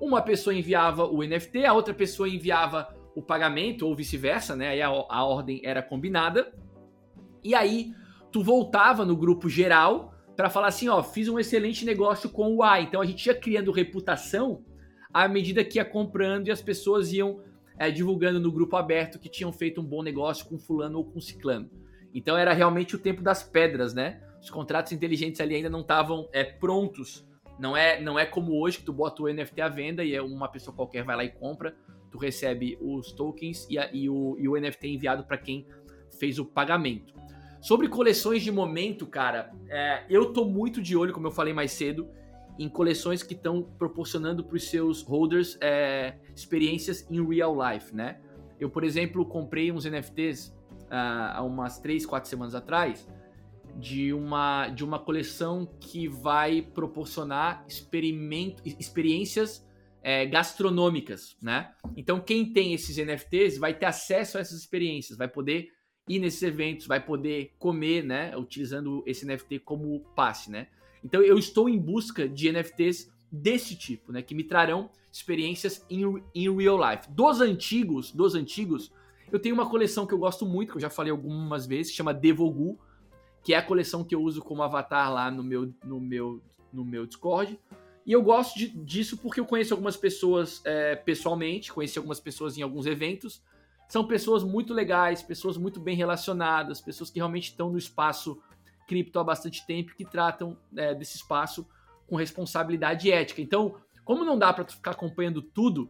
Uma pessoa enviava o NFT, a outra pessoa enviava o pagamento, ou vice-versa, né? Aí a, a ordem era combinada. E aí tu voltava no grupo geral para falar assim, ó, fiz um excelente negócio com o A. Então a gente ia criando reputação à medida que ia comprando e as pessoas iam é, divulgando no grupo aberto que tinham feito um bom negócio com fulano ou com ciclano. Então era realmente o tempo das pedras, né? Os contratos inteligentes ali ainda não estavam é, prontos. Não é, não é como hoje que tu bota o NFT à venda e é uma pessoa qualquer vai lá e compra. Tu recebe os tokens e, a, e, o, e o NFT é enviado para quem fez o pagamento. Sobre coleções de momento, cara, é, eu tô muito de olho, como eu falei mais cedo, em coleções que estão proporcionando para os seus holders é, experiências em real life, né? Eu, por exemplo, comprei uns NFTs uh, há umas 3, 4 semanas atrás de uma, de uma coleção que vai proporcionar experiências é, gastronômicas, né? Então, quem tem esses NFTs vai ter acesso a essas experiências, vai poder ir nesses eventos, vai poder comer, né? Utilizando esse NFT como passe, né? Então eu estou em busca de NFTs desse tipo, né, que me trarão experiências em, real life. Dos antigos, dos antigos, eu tenho uma coleção que eu gosto muito, que eu já falei algumas vezes, chama Devogu, que é a coleção que eu uso como avatar lá no meu, no meu, no meu Discord. E eu gosto de, disso porque eu conheço algumas pessoas é, pessoalmente, conheci algumas pessoas em alguns eventos. São pessoas muito legais, pessoas muito bem relacionadas, pessoas que realmente estão no espaço cripto há bastante tempo que tratam é, desse espaço com responsabilidade ética. Então, como não dá para ficar acompanhando tudo,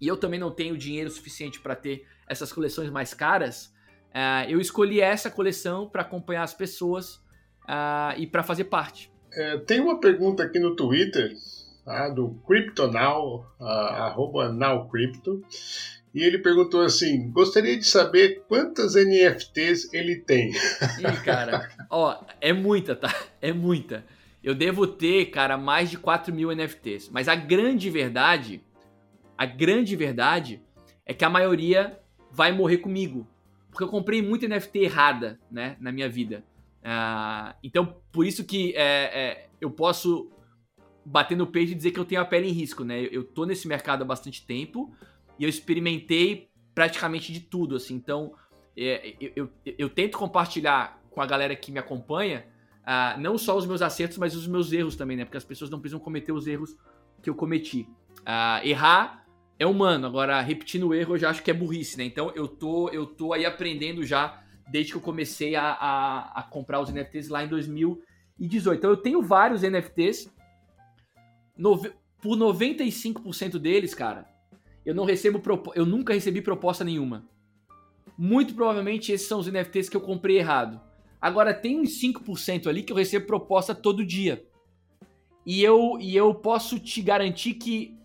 e eu também não tenho dinheiro suficiente para ter essas coleções mais caras, é, eu escolhi essa coleção para acompanhar as pessoas uh, e para fazer parte. É, tem uma pergunta aqui no Twitter, tá, do CryptoNow, uh, arroba NowCrypto, e ele perguntou assim: gostaria de saber quantas NFTs ele tem. Ih, cara, ó, é muita, tá? É muita. Eu devo ter, cara, mais de 4 mil NFTs. Mas a grande verdade, a grande verdade é que a maioria vai morrer comigo. porque eu comprei muito NFT errada, né, na minha vida. Uh, então, por isso que é, é, eu posso bater no peito e dizer que eu tenho a pele em risco, né? Eu tô nesse mercado há bastante tempo e eu experimentei praticamente de tudo, assim. Então, é, eu, eu, eu, tento compartilhar com a galera que me acompanha uh, não só os meus acertos, mas os meus erros também, né? Porque as pessoas não precisam cometer os erros que eu cometi. Uh, errar é humano, agora repetindo o erro eu já acho que é burrice, né? Então eu tô, eu tô aí aprendendo já desde que eu comecei a, a, a comprar os NFTs lá em 2018. Então eu tenho vários NFTs. Nove, por 95% deles, cara, eu não recebo eu nunca recebi proposta nenhuma. Muito provavelmente esses são os NFTs que eu comprei errado. Agora tem uns 5% ali que eu recebo proposta todo dia. E eu, e eu posso te garantir que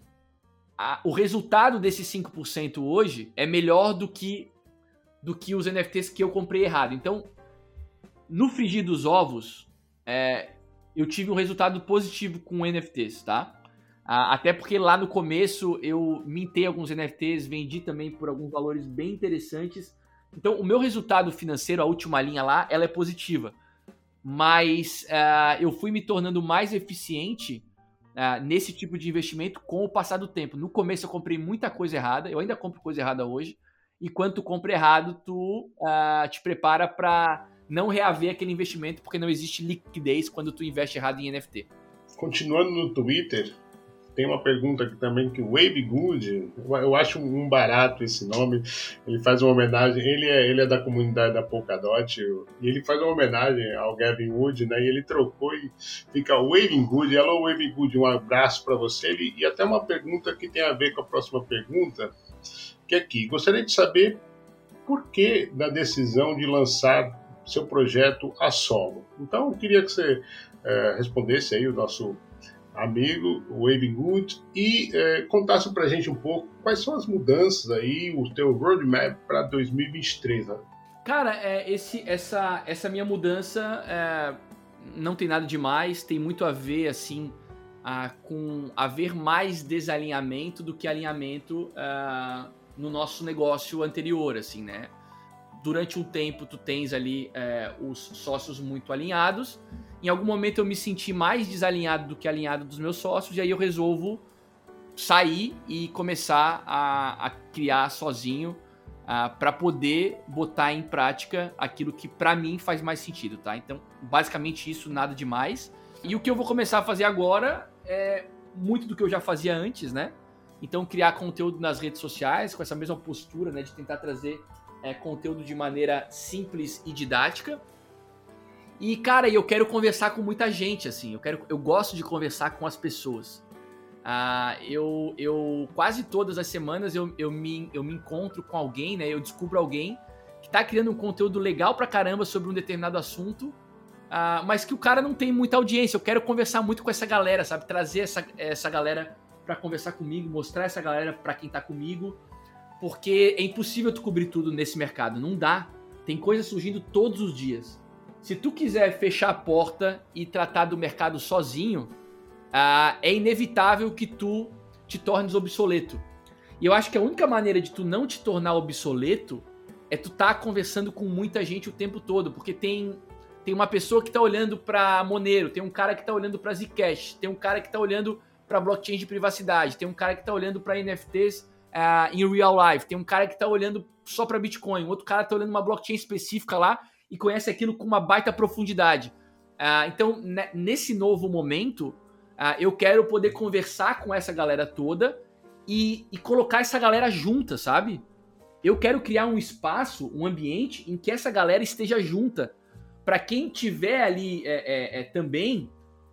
a, o resultado desses 5% hoje é melhor do que do que os NFTs que eu comprei errado. Então, no frigir dos ovos, é, eu tive um resultado positivo com NFTs, tá? Até porque lá no começo eu mintei alguns NFTs, vendi também por alguns valores bem interessantes. Então, o meu resultado financeiro, a última linha lá, ela é positiva. Mas uh, eu fui me tornando mais eficiente uh, nesse tipo de investimento com o passar do tempo. No começo eu comprei muita coisa errada, eu ainda compro coisa errada hoje. E quando tu compra errado, tu uh, te prepara para não reaver aquele investimento, porque não existe liquidez quando tu investe errado em NFT. Continuando no Twitter, tem uma pergunta aqui também que o Wave Good, eu acho um barato esse nome. Ele faz uma homenagem, ele é, ele é da comunidade da Polkadot e ele faz uma homenagem ao Gavin Wood, né? E ele trocou e fica Wave Good. Alô, Wave Good, um abraço para você. Ele, e até uma pergunta que tem a ver com a próxima pergunta, que é aqui. Gostaria de saber por que da decisão de lançar seu projeto a solo. Então, eu queria que você é, respondesse aí o nosso amigo, Wave Good, e é, contasse para a gente um pouco quais são as mudanças aí, o teu roadmap para 2023. Né? Cara, é, esse, essa, essa minha mudança é, não tem nada demais, tem muito a ver, assim, a, com haver mais desalinhamento do que alinhamento a, no nosso negócio anterior, assim, né? Durante um tempo tu tens ali é, os sócios muito alinhados, em algum momento eu me senti mais desalinhado do que alinhado dos meus sócios, e aí eu resolvo sair e começar a, a criar sozinho uh, para poder botar em prática aquilo que para mim faz mais sentido, tá? Então, basicamente isso, nada demais. E o que eu vou começar a fazer agora é muito do que eu já fazia antes, né? Então, criar conteúdo nas redes sociais com essa mesma postura, né, de tentar trazer é, conteúdo de maneira simples e didática. E, cara, eu quero conversar com muita gente, assim. Eu, quero, eu gosto de conversar com as pessoas. Ah, eu, eu quase todas as semanas eu, eu, me, eu me encontro com alguém, né? Eu descubro alguém que tá criando um conteúdo legal pra caramba sobre um determinado assunto, ah, mas que o cara não tem muita audiência. Eu quero conversar muito com essa galera, sabe? Trazer essa, essa galera para conversar comigo, mostrar essa galera para quem tá comigo, porque é impossível tu cobrir tudo nesse mercado. Não dá. Tem coisa surgindo todos os dias se tu quiser fechar a porta e tratar do mercado sozinho, uh, é inevitável que tu te tornes obsoleto. E eu acho que a única maneira de tu não te tornar obsoleto é tu estar tá conversando com muita gente o tempo todo, porque tem tem uma pessoa que está olhando para Monero, tem um cara que está olhando para Zcash, tem um cara que está olhando para blockchain de privacidade, tem um cara que está olhando para NFTs uh, em real life, tem um cara que está olhando só para Bitcoin, outro cara está olhando uma blockchain específica lá e conhece aquilo com uma baita profundidade. Uh, então, nesse novo momento, uh, eu quero poder conversar com essa galera toda e, e, colocar essa galera junta, sabe? Eu quero criar um espaço, um ambiente em que essa galera esteja junta. Para quem tiver ali é, é, é, também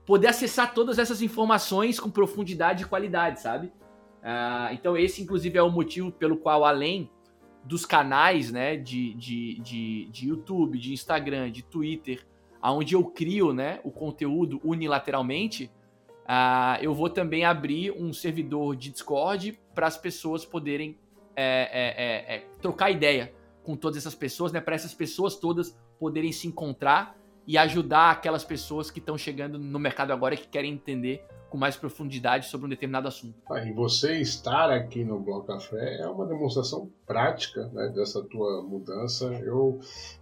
poder acessar todas essas informações com profundidade e qualidade, sabe? Uh, então, esse, inclusive, é o motivo pelo qual, além dos canais, né, de, de, de, de YouTube, de Instagram, de Twitter, aonde eu crio, né, o conteúdo unilateralmente, uh, eu vou também abrir um servidor de Discord para as pessoas poderem é, é, é, é, trocar ideia com todas essas pessoas, né, para essas pessoas todas poderem se encontrar e ajudar aquelas pessoas que estão chegando no mercado agora que querem entender com mais profundidade sobre um determinado assunto. Ah, e você estar aqui no Bloco Café é uma demonstração prática né, dessa tua mudança. Eu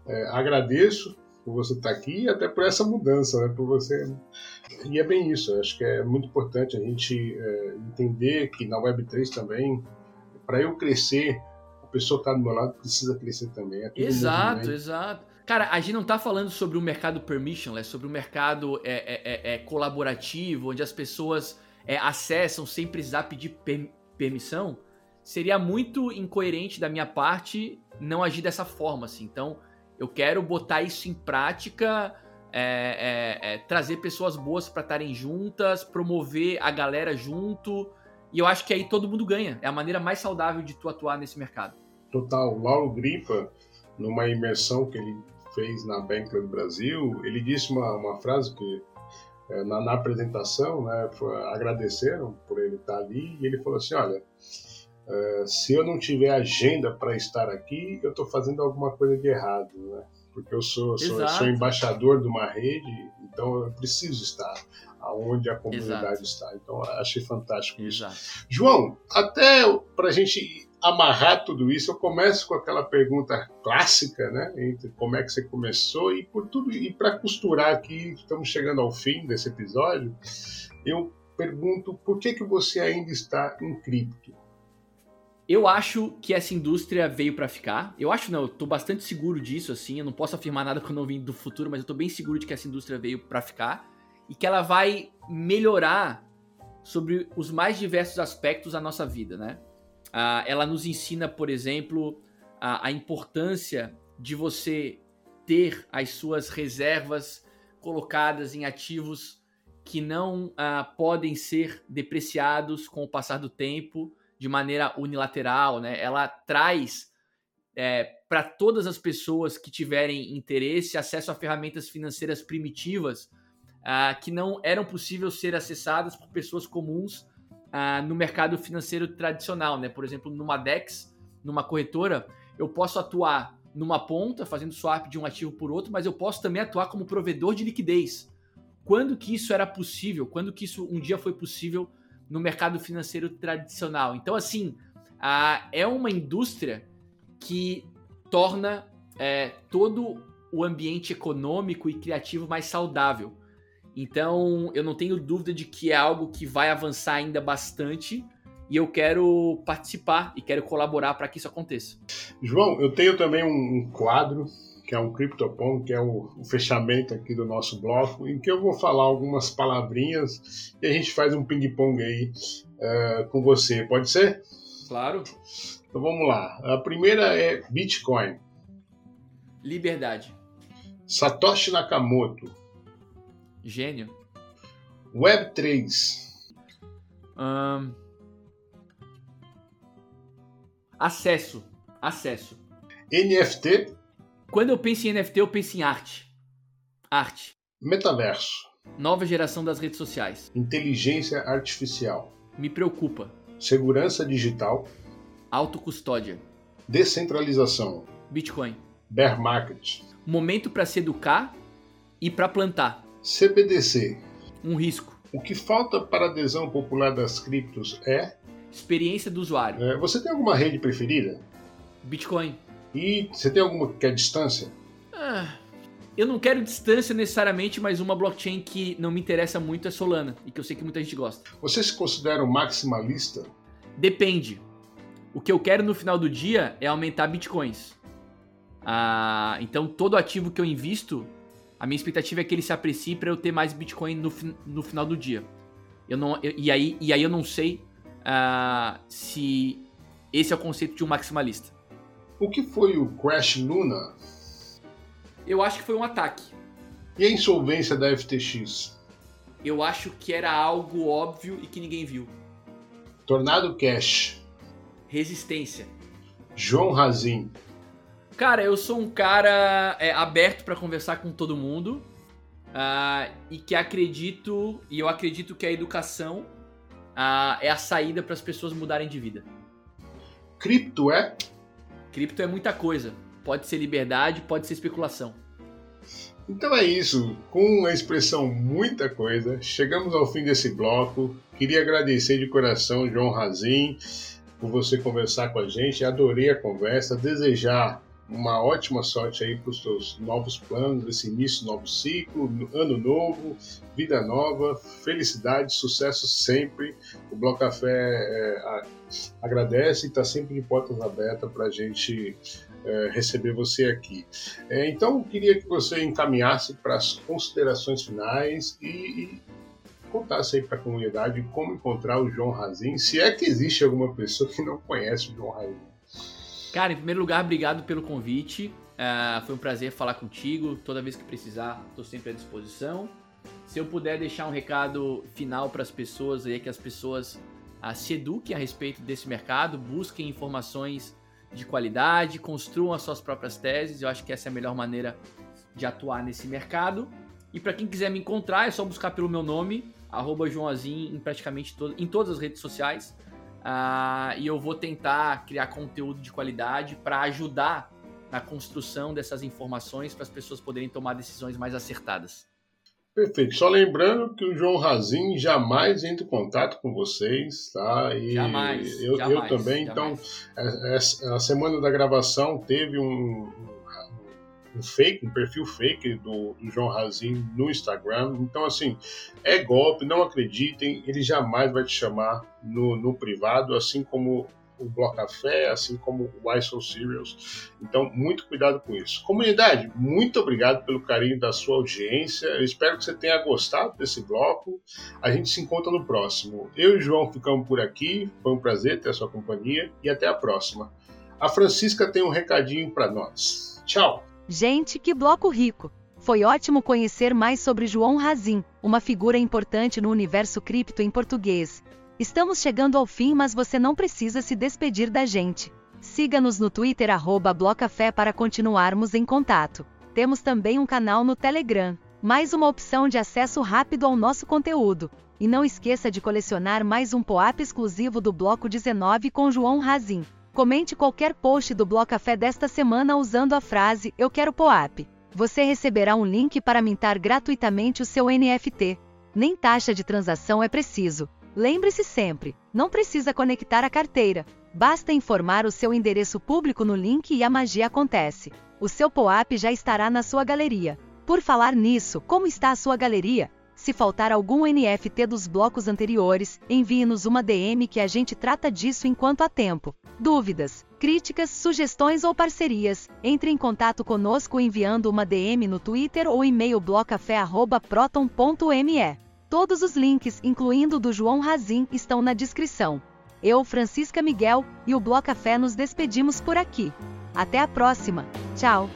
é, agradeço por você estar aqui e até por essa mudança, né, por você. E é bem isso. Acho que é muito importante a gente é, entender que na Web3 também, para eu crescer, a pessoa que está do meu lado precisa crescer também. É exato, exato. Cara, a gente não está falando sobre um mercado permissionless, sobre o um mercado é, é, é, é, colaborativo, onde as pessoas é, acessam sem precisar pedir per permissão. Seria muito incoerente da minha parte não agir dessa forma, assim. Então, eu quero botar isso em prática, é, trazer pessoas boas para estarem juntas, promover a galera junto. E eu acho que aí todo mundo ganha. É a maneira mais saudável de tu atuar nesse mercado. Total. Lauro Gripa, numa imersão que ele fez na Bank do Brasil, ele disse uma, uma frase que é, na, na, apresentação, né, foi, agradeceram por ele estar ali e ele falou assim, olha, é, se eu não tiver agenda para estar aqui, eu estou fazendo alguma coisa de errado, né? Porque eu sou, sou, sou, embaixador de uma rede, então eu preciso estar aonde a comunidade Exato. está. Então achei fantástico isso. Exato. João, até para a gente amarrar tudo isso, eu começo com aquela pergunta clássica, né? Entre como é que você começou e por tudo e para costurar aqui, estamos chegando ao fim desse episódio. Eu pergunto por que que você ainda está em cripto? Eu acho que essa indústria veio para ficar. Eu acho não, eu tô bastante seguro disso assim, eu não posso afirmar nada que eu vim do futuro, mas eu tô bem seguro de que essa indústria veio para ficar e que ela vai melhorar sobre os mais diversos aspectos da nossa vida, né? Uh, ela nos ensina, por exemplo, a, a importância de você ter as suas reservas colocadas em ativos que não uh, podem ser depreciados com o passar do tempo de maneira unilateral, né? Ela traz é, para todas as pessoas que tiverem interesse acesso a ferramentas financeiras primitivas uh, que não eram possíveis ser acessadas por pessoas comuns uh, no mercado financeiro tradicional, né? Por exemplo, numa DEX, numa corretora, eu posso atuar numa ponta, fazendo swap de um ativo por outro, mas eu posso também atuar como provedor de liquidez. Quando que isso era possível? Quando que isso um dia foi possível no mercado financeiro tradicional? Então, assim, uh, é uma indústria que torna é, todo o ambiente econômico e criativo mais saudável. Então, eu não tenho dúvida de que é algo que vai avançar ainda bastante e eu quero participar e quero colaborar para que isso aconteça. João, eu tenho também um quadro que é um CryptoPong, que é o, o, fechamento aqui do nosso bloco, em que eu vou falar algumas palavrinhas e a gente faz um ping-pong aí uh, com você. Pode ser? Claro. Então vamos lá. A primeira é Bitcoin. Liberdade. Satoshi Nakamoto. Gênio. Web3. Um... Acesso. Acesso. NFT. Quando eu penso em NFT, eu penso em arte. Arte. Metaverso. Nova geração das redes sociais. Inteligência artificial. Me preocupa. Segurança digital. Autocustódia. Descentralização. Bitcoin. Bear market. Momento para se educar e para plantar. CBDC. Um risco. O que falta para a adesão popular das criptos é experiência do usuário. É, você tem alguma rede preferida? Bitcoin. E você tem alguma que é distância? Ah, eu não quero distância necessariamente, mas uma blockchain que não me interessa muito é Solana e que eu sei que muita gente gosta. Você se considera um maximalista? Depende. O que eu quero no final do dia é aumentar bitcoins. Ah, então todo ativo que eu invisto a minha expectativa é que ele se aprecie para eu ter mais Bitcoin no, no final do dia. Eu não, eu, e, aí, e aí eu não sei uh, se esse é o conceito de um maximalista. O que foi o Crash Luna? Eu acho que foi um ataque. E a insolvência da FTX? Eu acho que era algo óbvio e que ninguém viu. Tornado Cash. Resistência. João Razin. Cara, eu sou um cara é, aberto para conversar com todo mundo uh, e que acredito, e eu acredito que a educação uh, é a saída para as pessoas mudarem de vida. Cripto é? Cripto é muita coisa. Pode ser liberdade, pode ser especulação. Então é isso, com a expressão muita coisa, chegamos ao fim desse bloco. Queria agradecer de coração, João Razin, por você conversar com a gente. Adorei a conversa, desejar uma ótima sorte aí para os seus novos planos, esse início novo ciclo, ano novo, vida nova, felicidade, sucesso sempre. O Bloco Café é, agradece e está sempre de portas abertas para a gente é, receber você aqui. É, então, queria que você encaminhasse para as considerações finais e, e contasse aí para a comunidade como encontrar o João Razin, se é que existe alguma pessoa que não conhece o João Razin. Cara, em primeiro lugar, obrigado pelo convite. Uh, foi um prazer falar contigo. Toda vez que precisar, estou sempre à disposição. Se eu puder deixar um recado final para as pessoas aí, é que as pessoas uh, se eduquem a respeito desse mercado, busquem informações de qualidade, construam as suas próprias teses. Eu acho que essa é a melhor maneira de atuar nesse mercado. E para quem quiser me encontrar, é só buscar pelo meu nome, arroba Joãozinho, em praticamente todo, em todas as redes sociais. Uh, e eu vou tentar criar conteúdo de qualidade para ajudar na construção dessas informações para as pessoas poderem tomar decisões mais acertadas. Perfeito. Só lembrando que o João Razin jamais entra em contato com vocês, tá? E jamais. Eu, jamais, eu também. Jamais. Então, a semana da gravação teve um, um fake, um perfil fake do, do João Razin no Instagram. Então, assim, é golpe, não acreditem, ele jamais vai te chamar no, no privado, assim como o Bloco Café, assim como o ISO Cereals. Então, muito cuidado com isso. Comunidade, muito obrigado pelo carinho da sua audiência. Eu espero que você tenha gostado desse bloco. A gente se encontra no próximo. Eu e o João ficamos por aqui. Foi um prazer ter a sua companhia e até a próxima. A Francisca tem um recadinho para nós. Tchau! Gente, que bloco rico! Foi ótimo conhecer mais sobre João Razin, uma figura importante no universo cripto em português. Estamos chegando ao fim, mas você não precisa se despedir da gente. Siga-nos no Twitter Blocafé para continuarmos em contato. Temos também um canal no Telegram, mais uma opção de acesso rápido ao nosso conteúdo. E não esqueça de colecionar mais um POAP exclusivo do Bloco 19 com João Razin. Comente qualquer post do Blocafé desta semana usando a frase Eu quero POAP. Você receberá um link para mintar gratuitamente o seu NFT. Nem taxa de transação é preciso. Lembre-se sempre, não precisa conectar a carteira. Basta informar o seu endereço público no link e a magia acontece. O seu POAP já estará na sua galeria. Por falar nisso, como está a sua galeria? Se faltar algum NFT dos blocos anteriores, envie-nos uma DM que a gente trata disso enquanto há tempo. Dúvidas, críticas, sugestões ou parcerias? Entre em contato conosco enviando uma DM no Twitter ou e-mail blocafé@proton.me. Todos os links, incluindo o do João Razin, estão na descrição. Eu, Francisca Miguel, e o Blocafé nos despedimos por aqui. Até a próxima. Tchau!